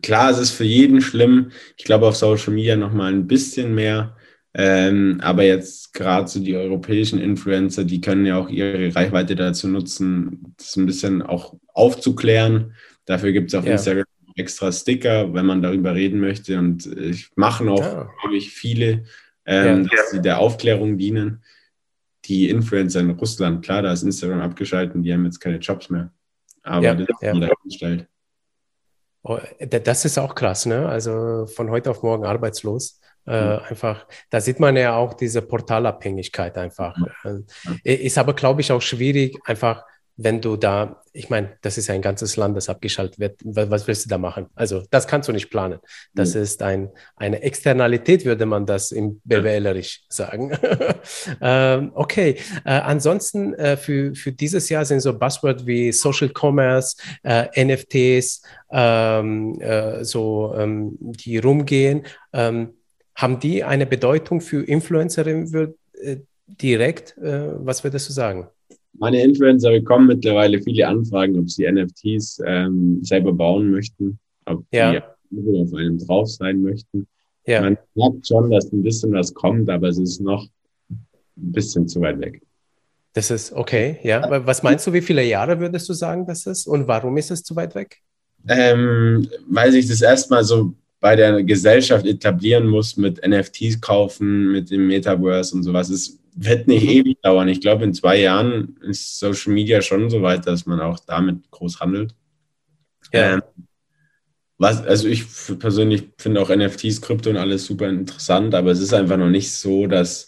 S2: klar, es ist für jeden schlimm. Ich glaube auf Social Media nochmal ein bisschen mehr. Ähm, aber jetzt gerade so die europäischen Influencer, die können ja auch ihre Reichweite dazu nutzen, das ein bisschen auch aufzuklären. Dafür gibt es auf ja. Instagram extra Sticker, wenn man darüber reden möchte. Und ich machen auch, ja. glaube ich, viele ähm, ja. dass sie der Aufklärung dienen. Die Influencer in Russland, klar, da ist Instagram abgeschaltet, die haben jetzt keine Jobs mehr. Aber ja, das ist ja.
S1: Oh, das ist auch krass, ne? Also von heute auf morgen arbeitslos. Äh, einfach, da sieht man ja auch diese Portalabhängigkeit einfach. Äh, ist aber, glaube ich, auch schwierig, einfach wenn du da, ich meine, das ist ja ein ganzes Land, das abgeschaltet wird. Was willst du da machen? Also, das kannst du nicht planen. Das mhm. ist ein, eine Externalität, würde man das im BWLerisch sagen. ähm, okay. Äh, ansonsten äh, für, für dieses Jahr sind so Buzzwords wie Social Commerce, äh, NFTs, ähm, äh, so, ähm, die rumgehen. Ähm, haben die eine Bedeutung für Influencerinnen äh, direkt? Äh, was würdest du sagen?
S2: Meine Influencer bekommen mittlerweile viele Anfragen, ob sie NFTs ähm, selber bauen möchten, ob ja. die auf einem drauf sein möchten. Ja. Man merkt schon, dass ein bisschen was kommt, aber es ist noch ein bisschen zu weit weg.
S1: Das ist okay, ja. Was meinst du, wie viele Jahre würdest du sagen, das ist und warum ist es zu weit weg?
S2: Ähm, weil sich das erstmal so bei der Gesellschaft etablieren muss mit NFTs kaufen, mit dem Metaverse und sowas. Es wird nicht mhm. ewig dauern. Ich glaube, in zwei Jahren ist Social Media schon so weit, dass man auch damit groß handelt. Ja. Ähm, was, also ich persönlich finde auch NFTs, Krypto und alles super interessant, aber es ist einfach noch nicht so, dass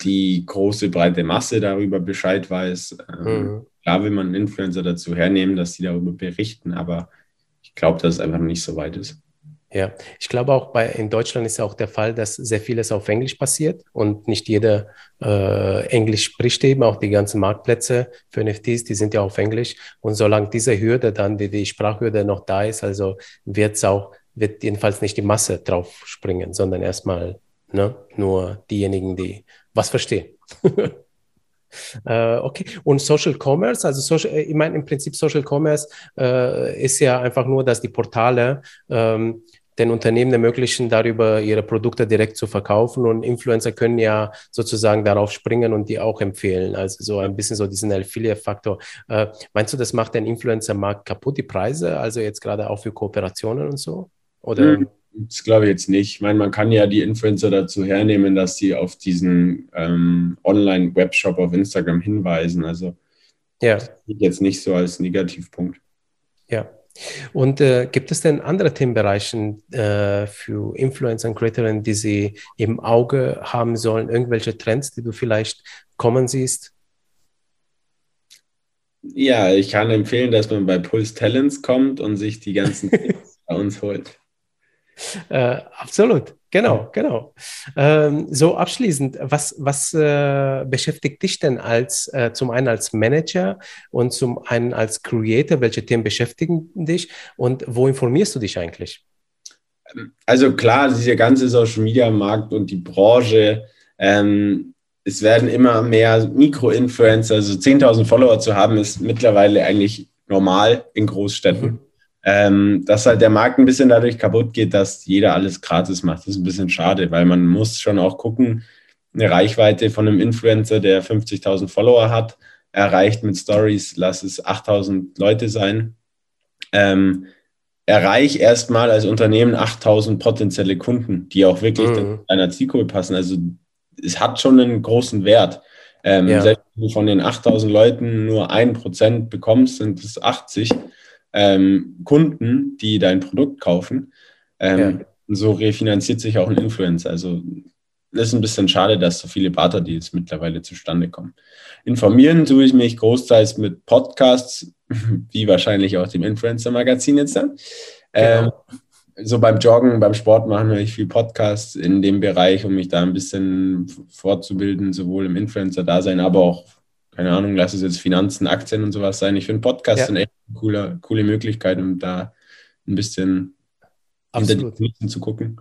S2: die große breite Masse darüber Bescheid weiß. Ähm, mhm. Klar will man Influencer dazu hernehmen, dass sie darüber berichten, aber ich glaube, dass es einfach noch nicht so weit ist.
S1: Ja, ich glaube auch bei in Deutschland ist auch der Fall, dass sehr vieles auf Englisch passiert und nicht jeder äh, Englisch spricht eben. Auch die ganzen Marktplätze für NFTs, die sind ja auf Englisch. Und solange diese Hürde dann, die, die Sprachhürde noch da ist, also wird es auch, wird jedenfalls nicht die Masse drauf springen, sondern erstmal ne, nur diejenigen, die was verstehen. Äh, okay, und Social Commerce, also Social, äh, ich meine im Prinzip Social Commerce äh, ist ja einfach nur, dass die Portale ähm, den Unternehmen ermöglichen, darüber ihre Produkte direkt zu verkaufen. Und Influencer können ja sozusagen darauf springen und die auch empfehlen. Also so ein bisschen so diesen Affiliate-Faktor. Äh, meinst du, das macht den Influencer-Markt kaputt, die Preise? Also jetzt gerade auch für Kooperationen und so?
S2: Oder? Das glaube ich jetzt nicht. Ich meine, man kann ja die Influencer dazu hernehmen, dass sie auf diesen ähm, Online-Webshop auf Instagram hinweisen. Also ja. das jetzt nicht so als Negativpunkt.
S1: Ja, und äh, gibt es denn andere Themenbereiche äh, für Influencer und Creatorinnen, die Sie im Auge haben sollen? Irgendwelche Trends, die du vielleicht kommen siehst?
S2: Ja, ich kann empfehlen, dass man bei Pulse Talents kommt und sich die ganzen Tipps bei uns holt.
S1: Äh, absolut, genau, genau. Ähm, so abschließend, was, was äh, beschäftigt dich denn als äh, zum einen als Manager und zum einen als Creator? Welche Themen beschäftigen dich und wo informierst du dich eigentlich?
S2: Also klar, dieser ganze Social Media Markt und die Branche, ähm, es werden immer mehr Mikro-Influencer, also 10.000 Follower zu haben, ist mittlerweile eigentlich normal in Großstädten. Mhm ähm, dass halt der Markt ein bisschen dadurch kaputt geht, dass jeder alles gratis macht. Das ist ein bisschen schade, weil man muss schon auch gucken, eine Reichweite von einem Influencer, der 50.000 Follower hat, erreicht mit Stories, lass es 8.000 Leute sein. Ähm, erreich erstmal als Unternehmen 8000 potenzielle Kunden, die auch wirklich mhm. zu deiner Zielgruppe passen. Also es hat schon einen großen Wert. Ähm, ja. Selbst wenn du von den 8000 Leuten nur ein Prozent bekommst, sind es 80 ähm, Kunden, die dein Produkt kaufen. Ähm, ja. So refinanziert sich auch ein Influencer. Also das ist ein bisschen schade, dass so viele Barter-Deals mittlerweile zustande kommen. Informieren tue ich mich großteils mit Podcasts, wie wahrscheinlich auch dem Influencer-Magazin jetzt dann. Genau. Ähm, so beim Joggen, beim Sport machen wir viel Podcasts in dem Bereich, um mich da ein bisschen fortzubilden, sowohl im Influencer-Dasein, aber auch keine Ahnung, lass es jetzt Finanzen, Aktien und sowas sein. Ich finde Podcasts ja. sind echt eine coole, Möglichkeit, um da ein bisschen Absolut. hinter die zu gucken.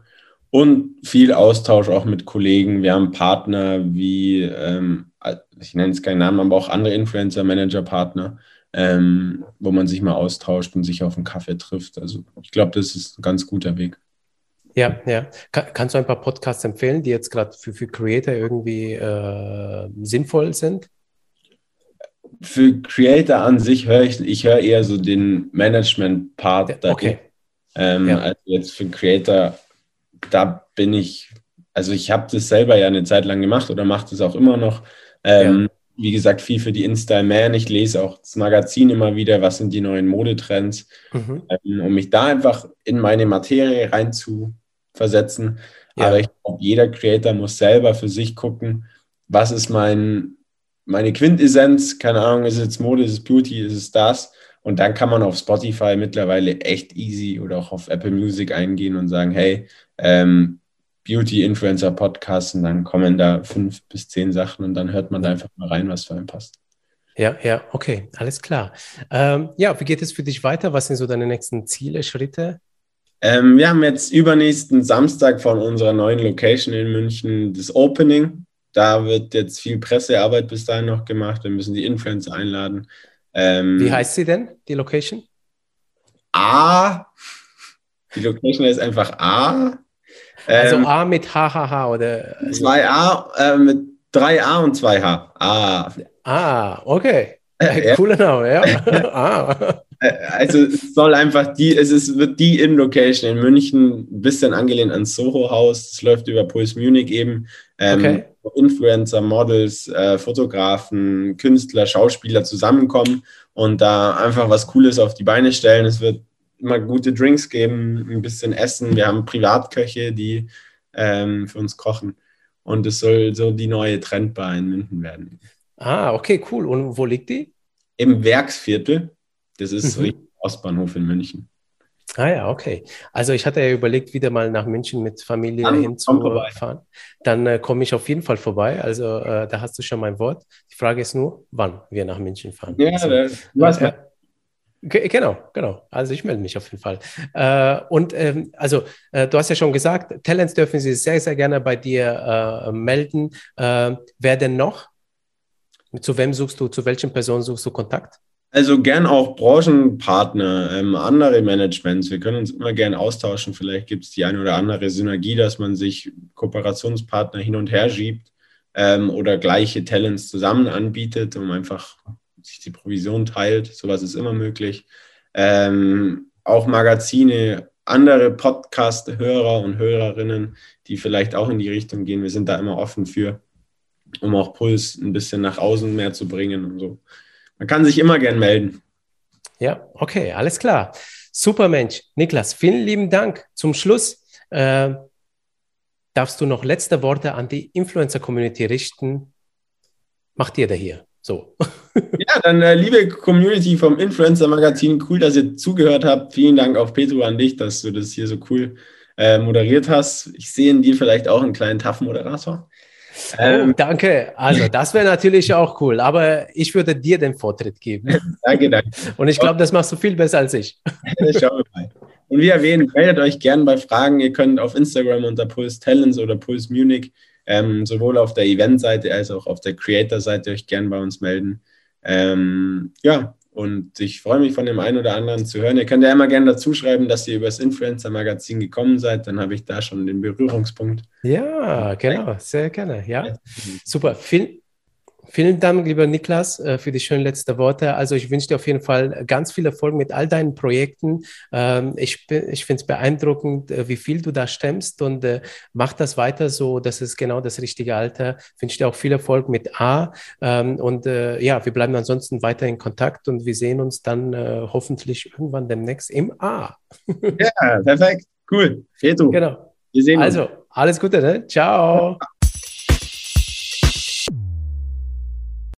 S2: Und viel Austausch auch mit Kollegen. Wir haben Partner wie, ähm, ich nenne jetzt keinen Namen, aber auch andere Influencer, Manager, Partner, ähm, wo man sich mal austauscht und sich auf einen Kaffee trifft. Also ich glaube, das ist ein ganz guter Weg.
S1: Ja, ja. Kann, kannst du ein paar Podcasts empfehlen, die jetzt gerade für, für Creator irgendwie äh, sinnvoll sind?
S2: Für Creator an sich höre ich, ich höre eher so den Management-Part. Okay. Ähm, ja. Also jetzt für Creator, da bin ich, also ich habe das selber ja eine Zeit lang gemacht oder mache das auch immer noch. Ähm, ja. Wie gesagt, viel für die Insta Man. Ich lese auch das Magazin immer wieder, was sind die neuen Modetrends, mhm. ähm, um mich da einfach in meine Materie rein zu versetzen. Ja. Aber ich glaube, jeder Creator muss selber für sich gucken, was ist mein meine Quintessenz, keine Ahnung, ist es jetzt Mode, ist es Beauty, ist es das? Und dann kann man auf Spotify mittlerweile echt easy oder auch auf Apple Music eingehen und sagen, hey, ähm, Beauty Influencer Podcast und dann kommen da fünf bis zehn Sachen und dann hört man da einfach mal rein, was für einen passt.
S1: Ja, ja, okay, alles klar. Ähm, ja, wie geht es für dich weiter? Was sind so deine nächsten Ziele, Schritte?
S2: Ähm, wir haben jetzt übernächsten Samstag von unserer neuen Location in München das Opening. Da wird jetzt viel Pressearbeit bis dahin noch gemacht. Wir müssen die Influencer einladen.
S1: Ähm, Wie heißt sie denn, die Location?
S2: A. Die Location ist einfach A.
S1: Also ähm, A mit HHH oder?
S2: 2A äh, mit 3A und 2H. A.
S1: Ah, okay. Äh, Cooler Name, ja. ah.
S2: Äh, also es soll einfach die, es ist, wird die In-Location in München, ein bisschen angelehnt ans Soho-Haus. Es läuft über Puls Munich eben. Ähm, okay. Influencer, Models, äh, Fotografen, Künstler, Schauspieler zusammenkommen und da einfach was Cooles auf die Beine stellen. Es wird immer gute Drinks geben, ein bisschen Essen. Wir haben Privatköche, die ähm, für uns kochen. Und es soll so die neue Trendbar in München werden.
S1: Ah, okay, cool. Und wo liegt die?
S2: Im Werksviertel. Das ist mhm. Ostbahnhof in München.
S1: Ah ja, okay. Also ich hatte ja überlegt, wieder mal nach München mit Familie Dann hinzufahren. Dann äh, komme ich auf jeden Fall vorbei. Also äh, da hast du schon mein Wort. Die Frage ist nur, wann wir nach München fahren. Ja, also, du hast äh, Genau, genau. Also ich melde mich auf jeden Fall. Äh, und ähm, also äh, du hast ja schon gesagt, Talents dürfen Sie sehr, sehr gerne bei dir äh, melden. Äh, wer denn noch? Zu wem suchst du, zu welchen Personen suchst du Kontakt?
S2: Also gern auch Branchenpartner, ähm, andere Managements. Wir können uns immer gern austauschen. Vielleicht gibt es die eine oder andere Synergie, dass man sich Kooperationspartner hin und her schiebt ähm, oder gleiche Talents zusammen anbietet, um einfach sich die Provision teilt. Sowas ist immer möglich. Ähm, auch Magazine, andere Podcast-Hörer und Hörerinnen, die vielleicht auch in die Richtung gehen. Wir sind da immer offen für um auch Puls ein bisschen nach außen mehr zu bringen und so. Man kann sich immer gern melden.
S1: Ja, okay, alles klar. Super Mensch. Niklas, vielen lieben Dank. Zum Schluss äh, darfst du noch letzte Worte an die Influencer-Community richten. Macht ihr da hier. So.
S2: Ja, dann äh, liebe Community vom Influencer-Magazin, cool, dass ihr zugehört habt. Vielen Dank auch Petro an dich, dass du das hier so cool äh, moderiert hast. Ich sehe in dir vielleicht auch einen kleinen Taffen-Moderator.
S1: Oh, ähm, danke. Also, das wäre natürlich auch cool, aber ich würde dir den Vortritt geben. danke, danke. Und ich glaube, das machst du viel besser als ich. Schauen wir
S2: mal. Und wie erwähnt, meldet euch gerne bei Fragen. Ihr könnt auf Instagram unter Puls Talents oder Puls Munich ähm, sowohl auf der Event-Seite als auch auf der Creator-Seite euch gerne bei uns melden. Ähm, ja, und ich freue mich von dem einen oder anderen zu hören. Ihr könnt ja immer gerne dazu schreiben, dass ihr über das Influencer-Magazin gekommen seid. Dann habe ich da schon den Berührungspunkt.
S1: Ja, genau. Sehr gerne. Ja, super. Vielen, Vielen Dank, lieber Niklas, äh, für die schönen letzten Worte. Also ich wünsche dir auf jeden Fall ganz viel Erfolg mit all deinen Projekten. Ähm, ich ich finde es beeindruckend, äh, wie viel du da stemmst und äh, mach das weiter so. Das ist genau das richtige Alter. Ich wünsche dir auch viel Erfolg mit A. Ähm, und ja, wir bleiben ansonsten weiter in Kontakt und wir sehen uns dann hoffentlich irgendwann demnächst im A.
S2: ja, perfekt. Cool. Fetu.
S1: Genau. Wir sehen uns. Also, alles Gute, ne? Ciao.